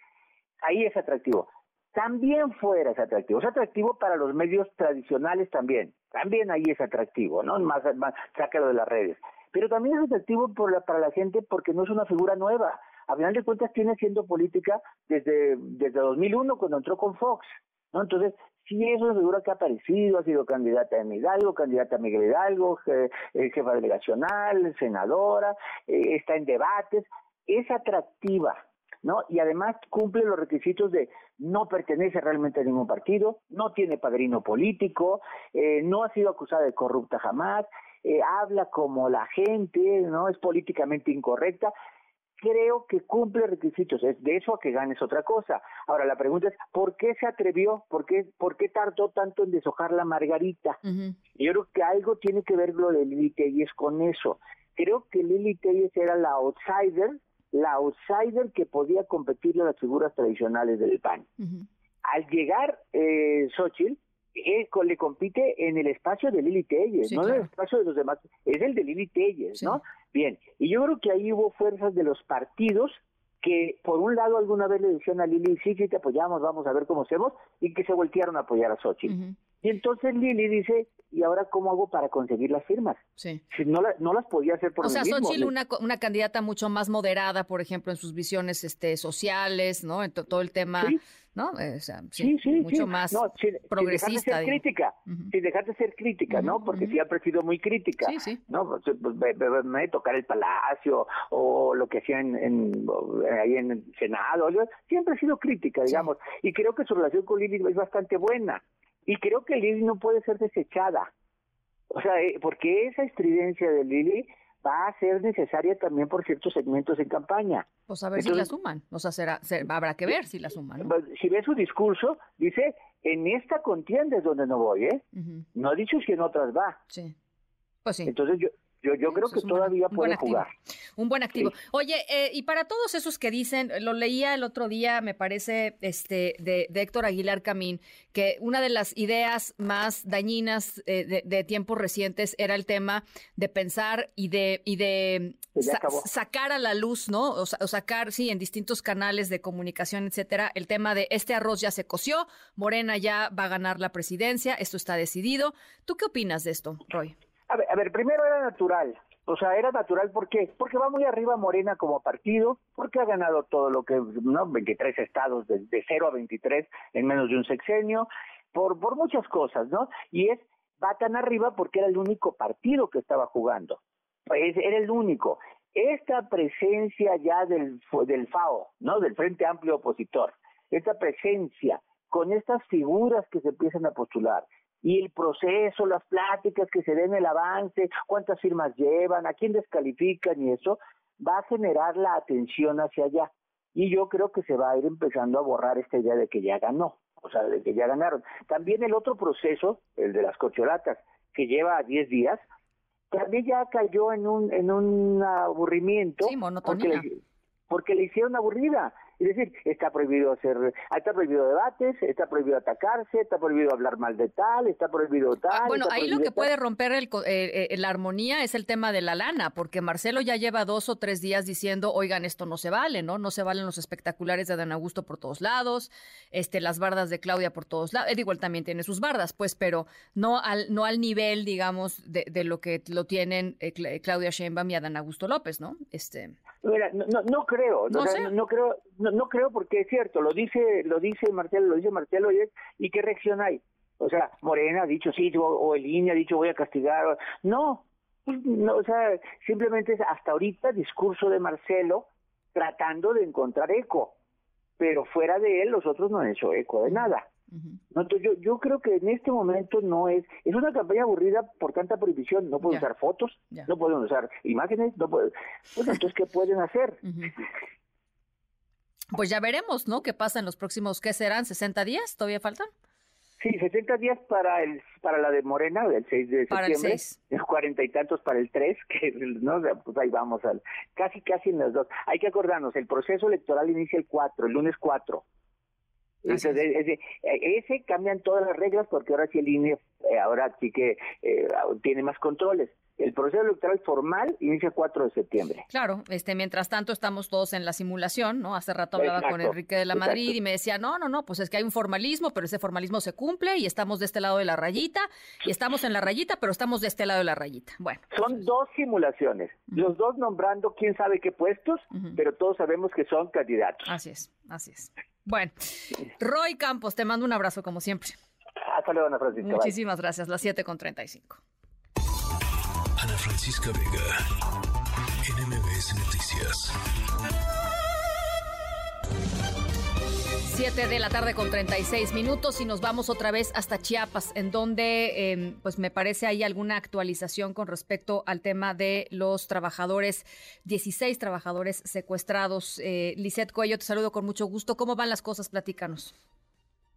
Ahí es atractivo. También fuera es atractivo. Es atractivo para los medios tradicionales también. También ahí es atractivo, ¿no? Más, más sácalo de las redes pero también es atractivo por la, para la gente porque no es una figura nueva. A final de cuentas tiene siendo política desde, desde 2001 cuando entró con Fox, ¿no? Entonces, sí es una figura que ha aparecido, ha sido candidata en Hidalgo, candidata a Miguel Hidalgo, jefa delegacional, senadora, eh, está en debates, es atractiva, ¿no? Y además cumple los requisitos de no pertenece realmente a ningún partido, no tiene padrino político, eh, no ha sido acusada de corrupta jamás, eh, habla como la gente, ¿no? Es políticamente incorrecta. Creo que cumple requisitos. Es de eso a que ganes otra cosa. Ahora, la pregunta es, ¿por qué se atrevió? ¿Por qué, por qué tardó tanto en deshojar la margarita? Yo creo que algo tiene que ver lo de Lili Telles con eso. Creo que Lili Telles era la outsider la outsider que podía competirle a las figuras tradicionales del PAN. Al llegar eh, Xochitl, él le compite en el espacio de Lili Telles, no en el espacio de los demás, es el de Lili Telles, ¿no? Bien, y yo creo que ahí hubo fuerzas de los partidos que por un lado alguna vez le decían a Lili, sí, sí te apoyamos, vamos a ver cómo hacemos, y que se voltearon a apoyar a Xochitl. Y entonces Lili dice, ¿y ahora cómo hago para conseguir las firmas? Sí. Si no, no las podía hacer por O sea, mismo. Xochitl, una, una candidata mucho más moderada, por ejemplo, en sus visiones este, sociales, ¿no? En todo el tema, ¿no? Eh, o sea, sí, mucho más progresista. Sin dejar de ser crítica, sin dejar de ser crítica, ¿no? Porque siempre ha sido muy crítica, ¿no? Pues, pues, me, tocar el palacio o lo que hacía en, en, ahí en el Senado, siempre ha sido crítica, digamos. Y creo que su relación con Lili es bastante buena. Y creo que Lili no puede ser desechada. O sea, eh, porque esa estridencia de Lili va a ser necesaria también por ciertos segmentos en campaña. Pues a ver si la suman. O sea, será, habrá que ver si la suman. Pues, si ve su discurso, dice, en esta contienda es donde no voy, ¿eh? No ha dicho si en otras va. Sí. Pues sí. Entonces yo, yo, yo creo que todavía puede jugar. Un buen activo. Oye, eh, y para todos esos que dicen, lo leía el otro día, me parece, este, de, Héctor Aguilar Camín, que una de las ideas más dañinas eh, de, tiempos recientes era el tema de pensar y de, y de sacar a la luz, ¿no? O, sacar, sí, en distintos canales de comunicación, etcétera, el tema de este arroz ya se coció, Morena ya va a ganar la presidencia, esto está decidido. ¿Tú qué opinas de esto, Roy? A ver, primero era natural. O sea, era natural, ¿por qué? Porque va muy arriba Morena como partido, porque ha ganado todo lo que, ¿no? 23 estados de, de 0 a 23 en menos de un sexenio, por, por muchas cosas, ¿no? Y es, va tan arriba porque era el único partido que estaba jugando. Pues era el único. Esta presencia ya del, del FAO, ¿no? Del Frente Amplio Opositor, esta presencia con estas figuras que se empiezan a postular, y el proceso, las pláticas que se den, el avance, cuántas firmas llevan, a quién descalifican y eso, va a generar la atención hacia allá. Y yo creo que se va a ir empezando a borrar esta idea de que ya ganó, o sea, de que ya ganaron. También el otro proceso, el de las cocholatas, que lleva 10 días, también ya cayó en un, en un aburrimiento. Sí, monotonía. porque le hicieron aburrida. Es decir, está prohibido hacer, está prohibido debates, está prohibido atacarse, está prohibido hablar mal de tal, está prohibido tal. Ah, bueno, ahí lo que puede romper el, eh, eh, la armonía es el tema de la lana, porque Marcelo ya lleva dos o tres días diciendo, oigan, esto no se vale, ¿no? No se valen los espectaculares de Dan Augusto por todos lados, este, las bardas de Claudia por todos lados. digo, él también tiene sus bardas, pues, pero no al, no al nivel, digamos, de, de lo que lo tienen eh, Claudia Sheinbaum y Adán Augusto López, ¿no? Este. Mira, no, no, creo, no, no creo, no, creo porque es cierto, lo dice, lo dice Marcelo, lo dice Marcelo y qué reacción hay. O sea, Morena ha dicho sí, o, el INE ha dicho voy a castigar. No, no, o sea, simplemente es hasta ahorita discurso de Marcelo tratando de encontrar eco, pero fuera de él los otros no han hecho eco de nada. entonces yo, yo creo que en este momento no es, es una campaña aburrida por tanta prohibición, no pueden usar fotos, no pueden usar imágenes, no pueden, pues entonces ¿qué pueden hacer? Pues ya veremos, ¿no? ¿Qué pasa en los próximos, qué serán? ¿60 días? ¿Todavía faltan? Sí, 60 días para el para la de Morena, el 6 de para septiembre. El 6. Cuarenta y tantos para el 3, que no, pues ahí vamos, al, casi casi en las dos. Hay que acordarnos, el proceso electoral inicia el 4, el lunes 4. Entonces, ese, ese, cambian todas las reglas porque ahora sí el INE, eh, ahora sí que eh, tiene más controles. El proceso electoral formal inicia el 4 de septiembre. Claro, este, mientras tanto estamos todos en la simulación, ¿no? Hace rato hablaba con Enrique de la Madrid y me decía, no, no, no, pues es que hay un formalismo, pero ese formalismo se cumple y estamos de este lado de la rayita y estamos en la rayita, pero estamos de este lado de la rayita. Bueno. Son dos simulaciones, los dos nombrando quién sabe qué puestos, pero todos sabemos que son candidatos. Así es, así es. Bueno, Roy Campos, te mando un abrazo como siempre. Hasta luego, Ana Francisca. Muchísimas gracias, las 7 con 35. Francisca Vega, NMBS Noticias. 7 de la tarde con 36 minutos y nos vamos otra vez hasta Chiapas, en donde em, pues me parece hay alguna actualización con respecto al tema de los trabajadores, 16 trabajadores secuestrados. Eh, Lisette Cuello, te saludo con mucho gusto. ¿Cómo van las cosas? Platícanos.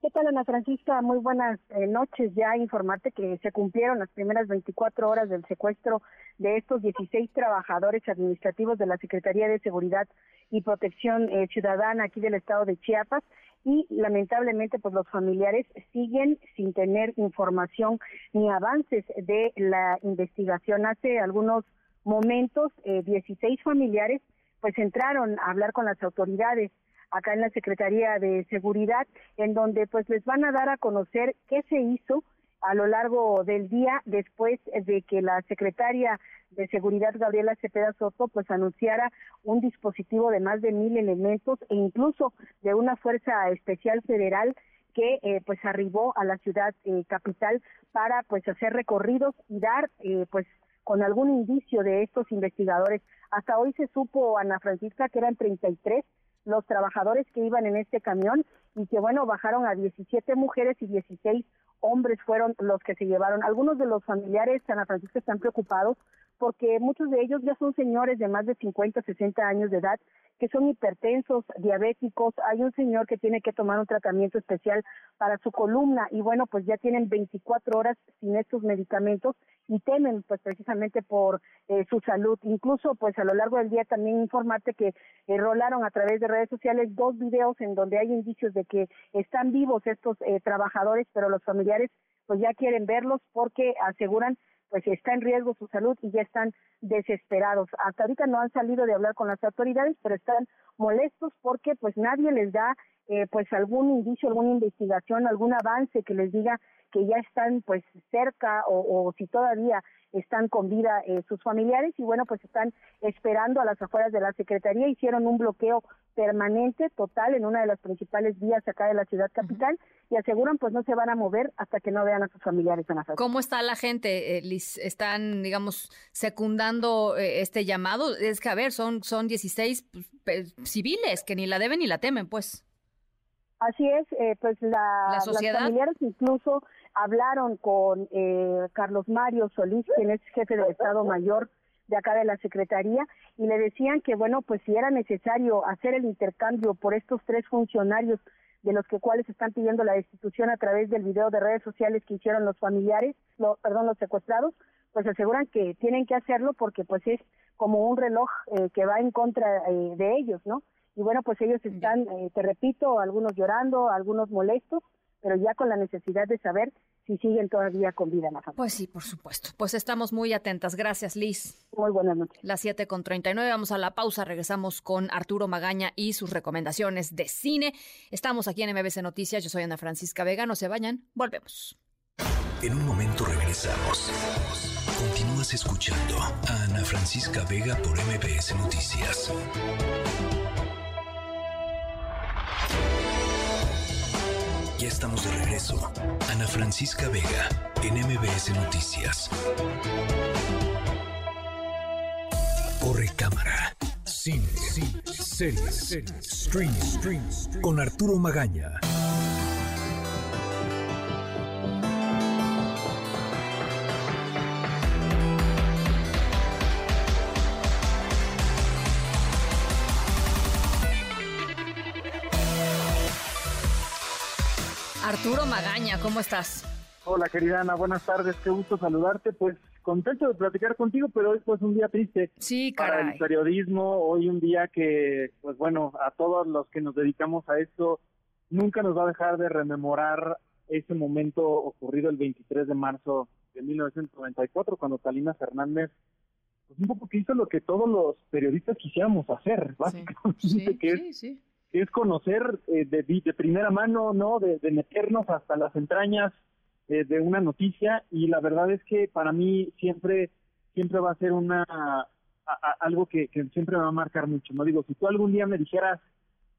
¿Qué tal, Ana Francisca? Muy buenas eh, noches. Ya informarte que se cumplieron las primeras 24 horas del secuestro de estos 16 trabajadores administrativos de la Secretaría de Seguridad y Protección eh, Ciudadana aquí del estado de Chiapas y lamentablemente pues los familiares siguen sin tener información ni avances de la investigación. Hace algunos momentos eh, 16 familiares pues entraron a hablar con las autoridades acá en la Secretaría de Seguridad, en donde pues les van a dar a conocer qué se hizo a lo largo del día después de que la secretaria de Seguridad Gabriela Cepeda Soto pues anunciara un dispositivo de más de mil elementos e incluso de una fuerza especial federal que eh, pues arribó a la ciudad eh, capital para pues hacer recorridos y dar eh, pues con algún indicio de estos investigadores. Hasta hoy se supo, Ana Francisca, que eran 33 los trabajadores que iban en este camión y que bueno, bajaron a 17 mujeres y 16 hombres fueron los que se llevaron. Algunos de los familiares de San Francisco están preocupados porque muchos de ellos ya son señores de más de 50, 60 años de edad que son hipertensos, diabéticos. Hay un señor que tiene que tomar un tratamiento especial para su columna y bueno, pues ya tienen 24 horas sin estos medicamentos y temen pues precisamente por eh, su salud. Incluso pues a lo largo del día también informarte que eh, a través de redes sociales dos videos en donde hay indicios de que están vivos estos eh, trabajadores, pero los familiares pues ya quieren verlos porque aseguran pues está en riesgo su salud y ya están desesperados. Hasta ahorita no han salido de hablar con las autoridades, pero están molestos porque pues nadie les da eh, pues algún indicio, alguna investigación, algún avance que les diga que ya están pues cerca o, si todavía están con vida eh, sus familiares y bueno pues están esperando a las afueras de la secretaría hicieron un bloqueo permanente total en una de las principales vías acá de la ciudad capital y aseguran pues no se van a mover hasta que no vean a sus familiares en la ¿Cómo está la gente? Eh, ¿Están, digamos, secundando eh, este llamado? Es que, a ver, son, son 16 pues, civiles que ni la deben ni la temen, pues. Así es, eh, pues la, ¿La sociedad? las familiares incluso hablaron con eh, Carlos Mario Solís, quien es jefe del Estado Mayor de acá de la Secretaría, y le decían que, bueno, pues si era necesario hacer el intercambio por estos tres funcionarios de los que cuales están pidiendo la destitución a través del video de redes sociales que hicieron los familiares, perdón, los secuestrados, pues aseguran que tienen que hacerlo porque pues es como un reloj eh, que va en contra eh, de ellos, ¿no? Y bueno, pues ellos están, eh, te repito, algunos llorando, algunos molestos, pero ya con la necesidad de saber si siguen todavía con vida la Pues sí, por supuesto. Pues estamos muy atentas. Gracias, Liz. Muy buenas noches. Las 7 con 39, vamos a la pausa. Regresamos con Arturo Magaña y sus recomendaciones de cine. Estamos aquí en MBC Noticias. Yo soy Ana Francisca Vega. No se vayan. Volvemos. En un momento regresamos. Continúas escuchando a Ana Francisca Vega por MBS Noticias. Estamos de regreso. Ana Francisca Vega, en MBS Noticias. Corre cámara. Cine, cine, series, stream, stream, con Arturo Magaña. Arturo Magaña, ¿cómo estás? Hola, querida Ana, buenas tardes, qué gusto saludarte. Pues contento de platicar contigo, pero hoy pues un día triste. Sí, Para el periodismo, hoy un día que, pues bueno, a todos los que nos dedicamos a esto, nunca nos va a dejar de rememorar ese momento ocurrido el 23 de marzo de 1994, cuando Talina Fernández, pues un poco que hizo lo que todos los periodistas quisiéramos hacer, básicamente, que, es, que es conocer eh, de, de, primera mano, ¿no? De, meternos hasta las entrañas eh, de una noticia y la verdad es que para mí siempre, siempre va a ser una, algo que, que siempre me va a marcar mucho, ¿no? Digo, si tú algún día me dijeras,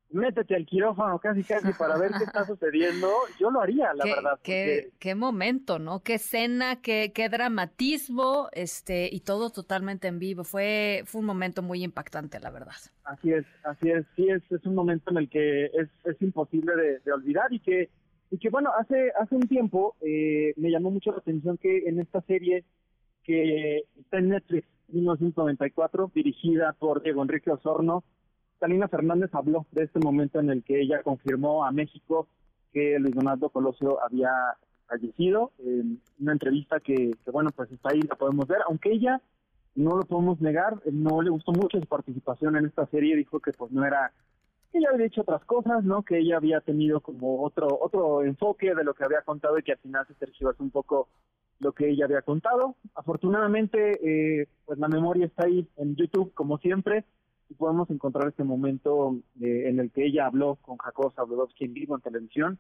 métete al quirófano casi casi para ver qué está sucediendo, yo lo haría, la verdad. Qué, qué, momento, ¿no? Qué escena, qué, qué dramatismo, este, y todo totalmente en vivo. Fue, fue un momento muy impactante, la verdad. Así es, así es, sí, es, es un momento en el que es, es imposible de, olvidar y que, y que bueno, hace, hace un tiempo eh, me llamó mucho la atención que en esta serie que está en Netflix, 1994, dirigida por Diego Enrique Osorno, Talina Fernández habló de este momento en el que ella confirmó a México que Luis Donaldo Colosio había fallecido, en una entrevista que, bueno, pues está ahí, la podemos ver, aunque ella no lo podemos negar, no le gustó mucho su participación en esta serie, dijo que pues no era, que ella había dicho otras cosas, ¿no? Que ella había tenido como otro otro enfoque de lo que había contado y que al final se tergiversó un poco lo que ella había contado. Afortunadamente, eh, pues la memoria está ahí en YouTube, como siempre, y podemos encontrar este momento eh, en el que ella habló con Jacob Sabludowski en vivo en televisión.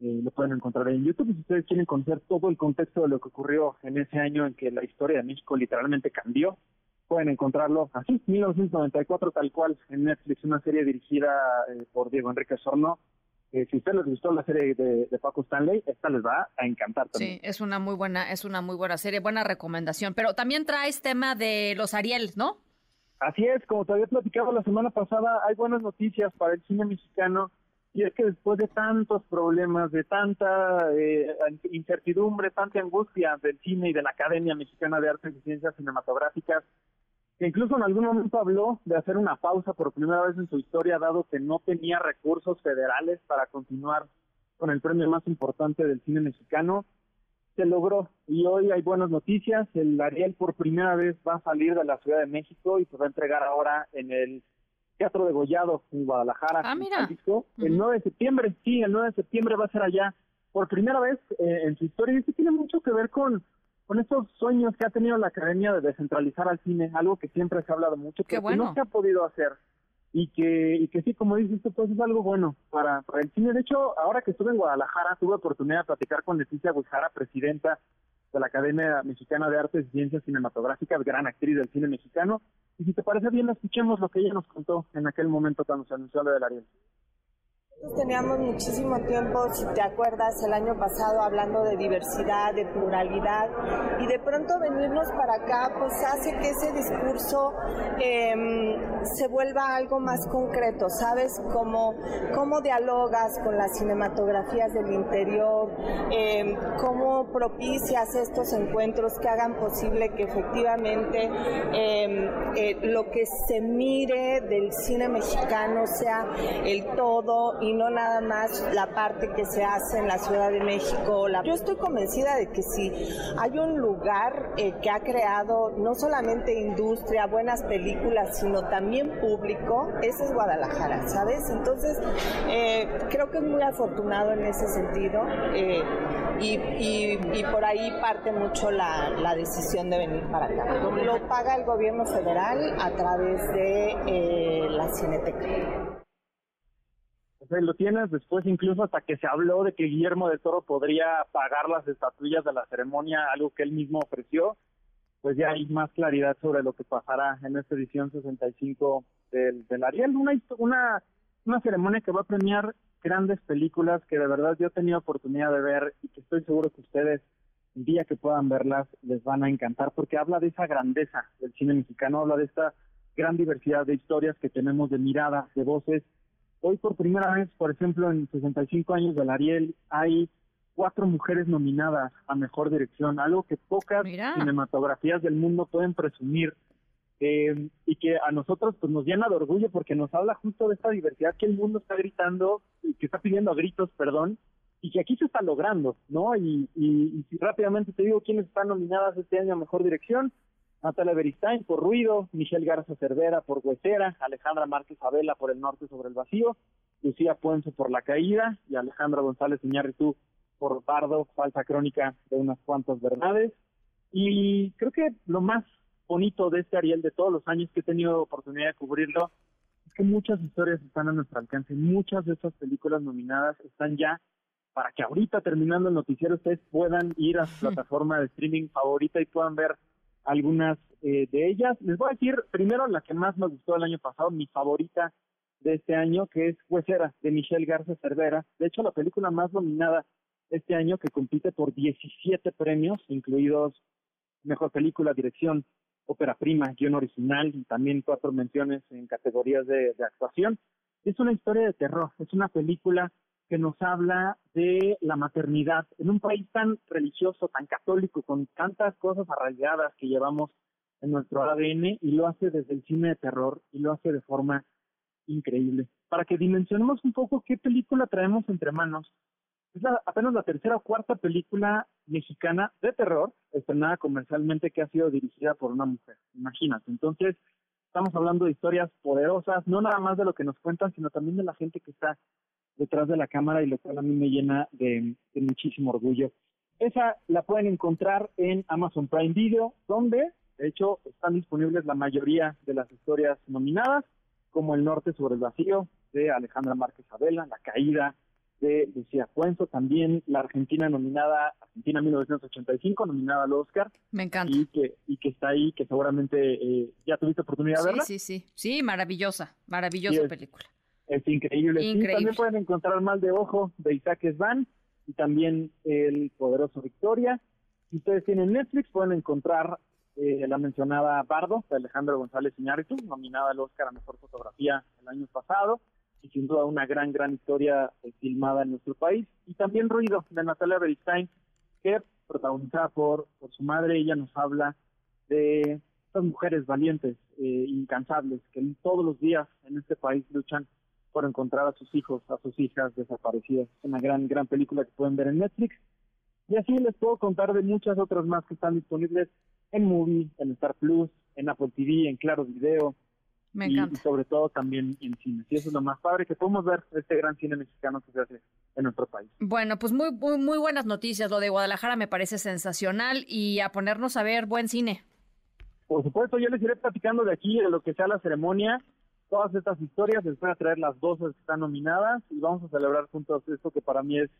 Eh, lo pueden encontrar en YouTube. Si ustedes quieren conocer todo el contexto de lo que ocurrió en ese año en que la historia de México literalmente cambió, pueden encontrarlo así, 1994, tal cual, en Netflix, una serie dirigida eh, por Diego Enrique Sorno. Eh, si a ustedes les gustó la serie de, de, Paco Stanley, esta les va a encantar también. Sí, es una muy buena, es una muy buena serie, buena recomendación. Pero también traes tema de los Ariel, ¿no? Así es, como te había platicado la semana pasada, hay buenas noticias para el cine mexicano y es que después de tantos problemas, de tanta eh, incertidumbre, tanta angustia del cine y de la Academia Mexicana de Artes y Ciencias Cinematográficas, que incluso en algún momento habló de hacer una pausa por primera vez en su historia, dado que no tenía recursos federales para continuar con el premio más importante del cine mexicano, se logró y hoy hay buenas noticias. El Ariel por primera vez va a salir de la Ciudad de México y se va a entregar ahora en el Teatro de Gollado en Guadalajara, ah, mira. el 9 de septiembre. Sí, el 9 de septiembre va a ser allá por primera vez eh, en su historia y esto tiene mucho que ver con con estos sueños que ha tenido la academia de descentralizar al cine, algo que siempre se ha hablado mucho, pero que no se ha podido hacer y que, y que sí, como dices esto pues es algo bueno para, para el cine. De hecho, ahora que estuve en Guadalajara, tuve oportunidad de platicar con Leticia Guijara, presidenta de la Academia Mexicana de Artes y Ciencias Cinematográficas, gran actriz del cine mexicano. Y si te parece bien, escuchemos lo que ella nos contó en aquel momento cuando se anunció lo del Ariel. Teníamos muchísimo tiempo, si te acuerdas, el año pasado hablando de diversidad, de pluralidad, y de pronto venirnos para acá, pues hace que ese discurso em, se vuelva algo más concreto, ¿sabes? Cómo, cómo dialogas con las cinematografías del interior, eh, cómo propicias estos encuentros que hagan posible que efectivamente em, eh, lo que se mire del cine mexicano sea el todo y no nada más la parte que se hace en la Ciudad de México. Yo estoy convencida de que si hay un lugar eh, que ha creado no solamente industria, buenas películas, sino también público, ese es Guadalajara, ¿sabes? Entonces, eh, creo que es muy afortunado en ese sentido eh, y, por ahí parte mucho la, la, decisión de venir para acá. Lo paga el gobierno federal a través de la Cineteca lo tienes después incluso hasta que se habló de que Guillermo de Toro podría pagar las estatuillas de la ceremonia, algo que él mismo ofreció, pues ya hay más claridad sobre lo que pasará en esta edición 65 del, del Ariel, una, una, una ceremonia que va a premiar grandes películas que de verdad yo he tenido oportunidad de ver y que estoy seguro que ustedes el día que puedan verlas les van a encantar porque habla de esa grandeza del cine mexicano, habla de esta gran diversidad de historias que tenemos, de miradas, de voces, Hoy por primera vez, por ejemplo, en 65 años del Ariel, hay cuatro mujeres nominadas a Mejor Dirección, algo que pocas cinematografías del mundo pueden presumir. Eh, y que a nosotros pues nos llena de orgullo porque nos habla justo de esta diversidad que el mundo está gritando y que está pidiendo a gritos, perdón, y que aquí se está logrando, ¿no? Y, y, y rápidamente te digo quiénes están nominadas este año a Mejor Dirección. Natalia Beristain por Ruido, Michelle Garza Cervera por Huesera, Alejandra Márquez Abela por El Norte sobre el Vacío, Lucía Puenzo por La Caída y Alejandra González Iñárritu por Bardo, falsa crónica de unas cuantas verdades. Y creo que lo más bonito de este Ariel, de todos los años que he tenido oportunidad de cubrirlo, es que muchas historias están a nuestro alcance. Muchas de esas películas nominadas están ya para que ahorita terminando el noticiero ustedes puedan ir a su plataforma de streaming favorita y puedan ver algunas eh, de ellas. Les voy a decir primero la que más me gustó el año pasado, mi favorita de este año, que es Huesera, de Michelle Garza Cervera. De hecho, la película más nominada este año que compite por 17 premios, incluidos Mejor Película, Dirección, Ópera Prima, Guión Original y también cuatro menciones en categorías de actuación. Es una historia de terror, es una película que nos habla de la maternidad en un país tan religioso, tan católico, con tantas cosas arraigadas que llevamos en nuestro ADN y lo hace desde el cine de terror y lo hace de forma increíble. Para que dimensionemos un poco qué película traemos entre manos, es apenas la tercera o cuarta película mexicana de terror estrenada comercialmente que ha sido dirigida por una mujer. Imagínate. Entonces, estamos hablando de historias poderosas, no nada más de lo que nos cuentan, sino también de la gente que está detrás de la cámara y lo cual a mí me llena de, muchísimo orgullo. Esa la pueden encontrar en Amazon Prime Video, donde de hecho están disponibles la mayoría de las historias nominadas, como El Norte sobre el Vacío de Alejandra Márquez Abela, La Caída de Lucía Cuenzo, también la Argentina nominada, Argentina 1985, nominada al Oscar. Me encanta. Y que, y que está ahí, que seguramente eh, ya tuviste oportunidad de verla. Sí, sí, sí, sí, maravillosa, maravillosa película. Es increíble. también pueden encontrar Mal de Ojo de Isaac Svan y también El Poderoso Victoria. Si ustedes tienen Netflix, pueden encontrar eh, la mencionada Bardo de Alejandro González Iñárritu, nominada al Oscar a Mejor Fotografía el año pasado y sin duda una gran, gran historia eh, filmada en nuestro país. Y también Ruido de Natalia Beristain, que protagonizada por, por su madre, ella nos habla de estas mujeres valientes, eh, incansables, que todos los días en este país luchan por encontrar a sus hijos, a sus hijas desaparecidas. Es una gran, gran película que pueden ver en Netflix. Y así les puedo contar de muchas otras más que están disponibles en Movie, en Star Plus, en Apple TV, en Claro Video. Me y, encanta. sobre todo también en cine. Y eso es lo más padre que podemos ver este gran cine mexicano que se hace en nuestro país. Bueno, pues muy, muy, muy buenas noticias. Lo de Guadalajara me parece sensacional y a ponernos a ver buen cine. Por supuesto, yo les iré platicando de aquí, de lo que sea la ceremonia, todas estas historias, les voy a traer las dos que están nominadas y vamos a celebrar juntos esto que para mí es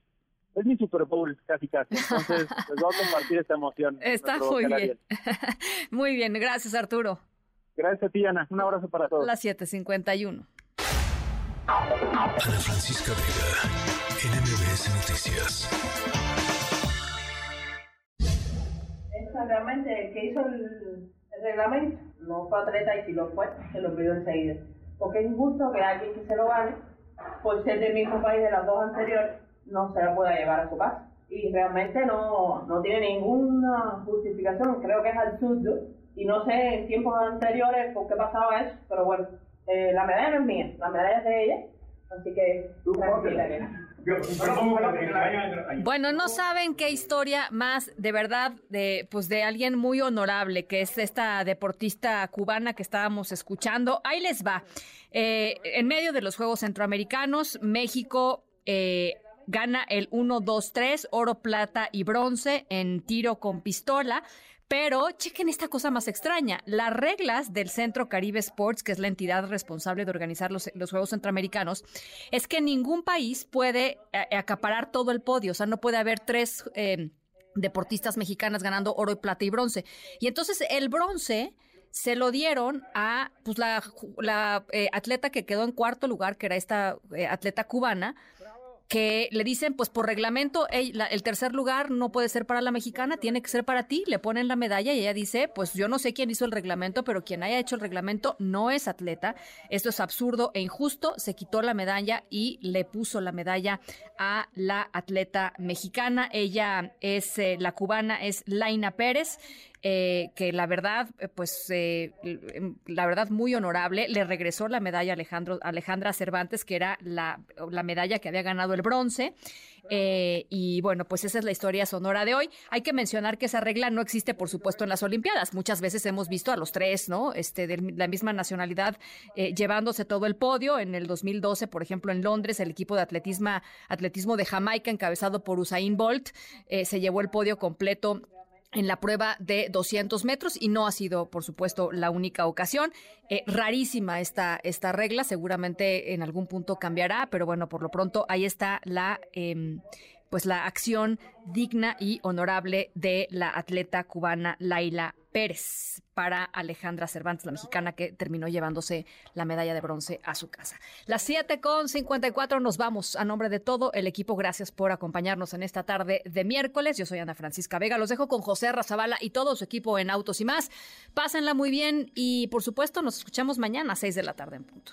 es mi Super Bowl casi casi. Entonces, les voy a compartir esta emoción. Está muy bien. muy bien, gracias Arturo. Gracias a ti, Ana. Un abrazo para todos. Las 7:51. Ana Francisca Vega, NMBS Noticias. Esta realmente el que hizo el, el reglamento no fue atleta y si lo fue, se lo pidió enseguida porque es injusto que alguien que se lo gane, por ser del mismo país de las dos anteriores, no se la pueda llevar a su casa. Y realmente no, no tiene ninguna justificación, creo que es absurdo. Y no sé en tiempos anteriores por qué pasaba eso, pero bueno, eh, la medalla no es mía, la medalla es de ella, así que tranquila que bueno, no saben qué historia más de verdad de pues de alguien muy honorable que es esta deportista cubana que estábamos escuchando. Ahí les va. Eh, en medio de los Juegos Centroamericanos, México eh, gana el 1, 2, 3, oro, plata y bronce en tiro con pistola. Pero chequen esta cosa más extraña. Las reglas del Centro Caribe Sports, que es la entidad responsable de organizar los, Juegos Centroamericanos, es que ningún país puede eh, acaparar todo el podio. O sea, no puede haber tres eh, deportistas mexicanas ganando oro, plata y bronce. Y entonces el bronce se lo dieron a pues, la, eh, atleta que quedó en cuarto lugar, que era esta atleta cubana, que le dicen, pues por reglamento, el, tercer lugar no puede ser para la mexicana, tiene que ser para ti, le ponen la medalla y ella dice, pues yo no sé quién hizo el reglamento, pero quien haya hecho el reglamento no es atleta, esto es absurdo e injusto, se quitó la medalla y le puso la medalla a la atleta mexicana, ella es, eh, la cubana es Laina Pérez, eh, que la verdad, eh, pues, eh, la verdad muy honorable, le regresó la medalla Alejandro, Alejandra Cervantes, que era la, la medalla que había ganado el bronce. y bueno, pues esa es la historia sonora de hoy. Hay que mencionar que esa regla no existe, por supuesto, en las Olimpiadas. Muchas veces hemos visto a los tres, ¿no? Este, de la misma nacionalidad llevándose todo el podio. En el 2012, por ejemplo, en Londres, el equipo de atletismo, atletismo de Jamaica, encabezado por Usain Bolt, se llevó el podio completo en la prueba de 200 metros y no ha sido, por supuesto, la única ocasión. Eh, rarísima esta, esta regla, seguramente en algún punto cambiará, pero bueno, por lo pronto ahí está la... Em, pues la acción digna y honorable de la atleta cubana Laila Pérez para Alejandra Cervantes, la mexicana que terminó llevándose la medalla de bronce a su casa. Las 7 con 54 nos vamos. A nombre de todo el equipo, gracias por acompañarnos en esta tarde de miércoles. Yo soy Ana Francisca Vega. Los dejo con José Razabala y todo su equipo en Autos y más. Pásenla muy bien y, por supuesto, nos escuchamos mañana a 6 de la tarde en punto.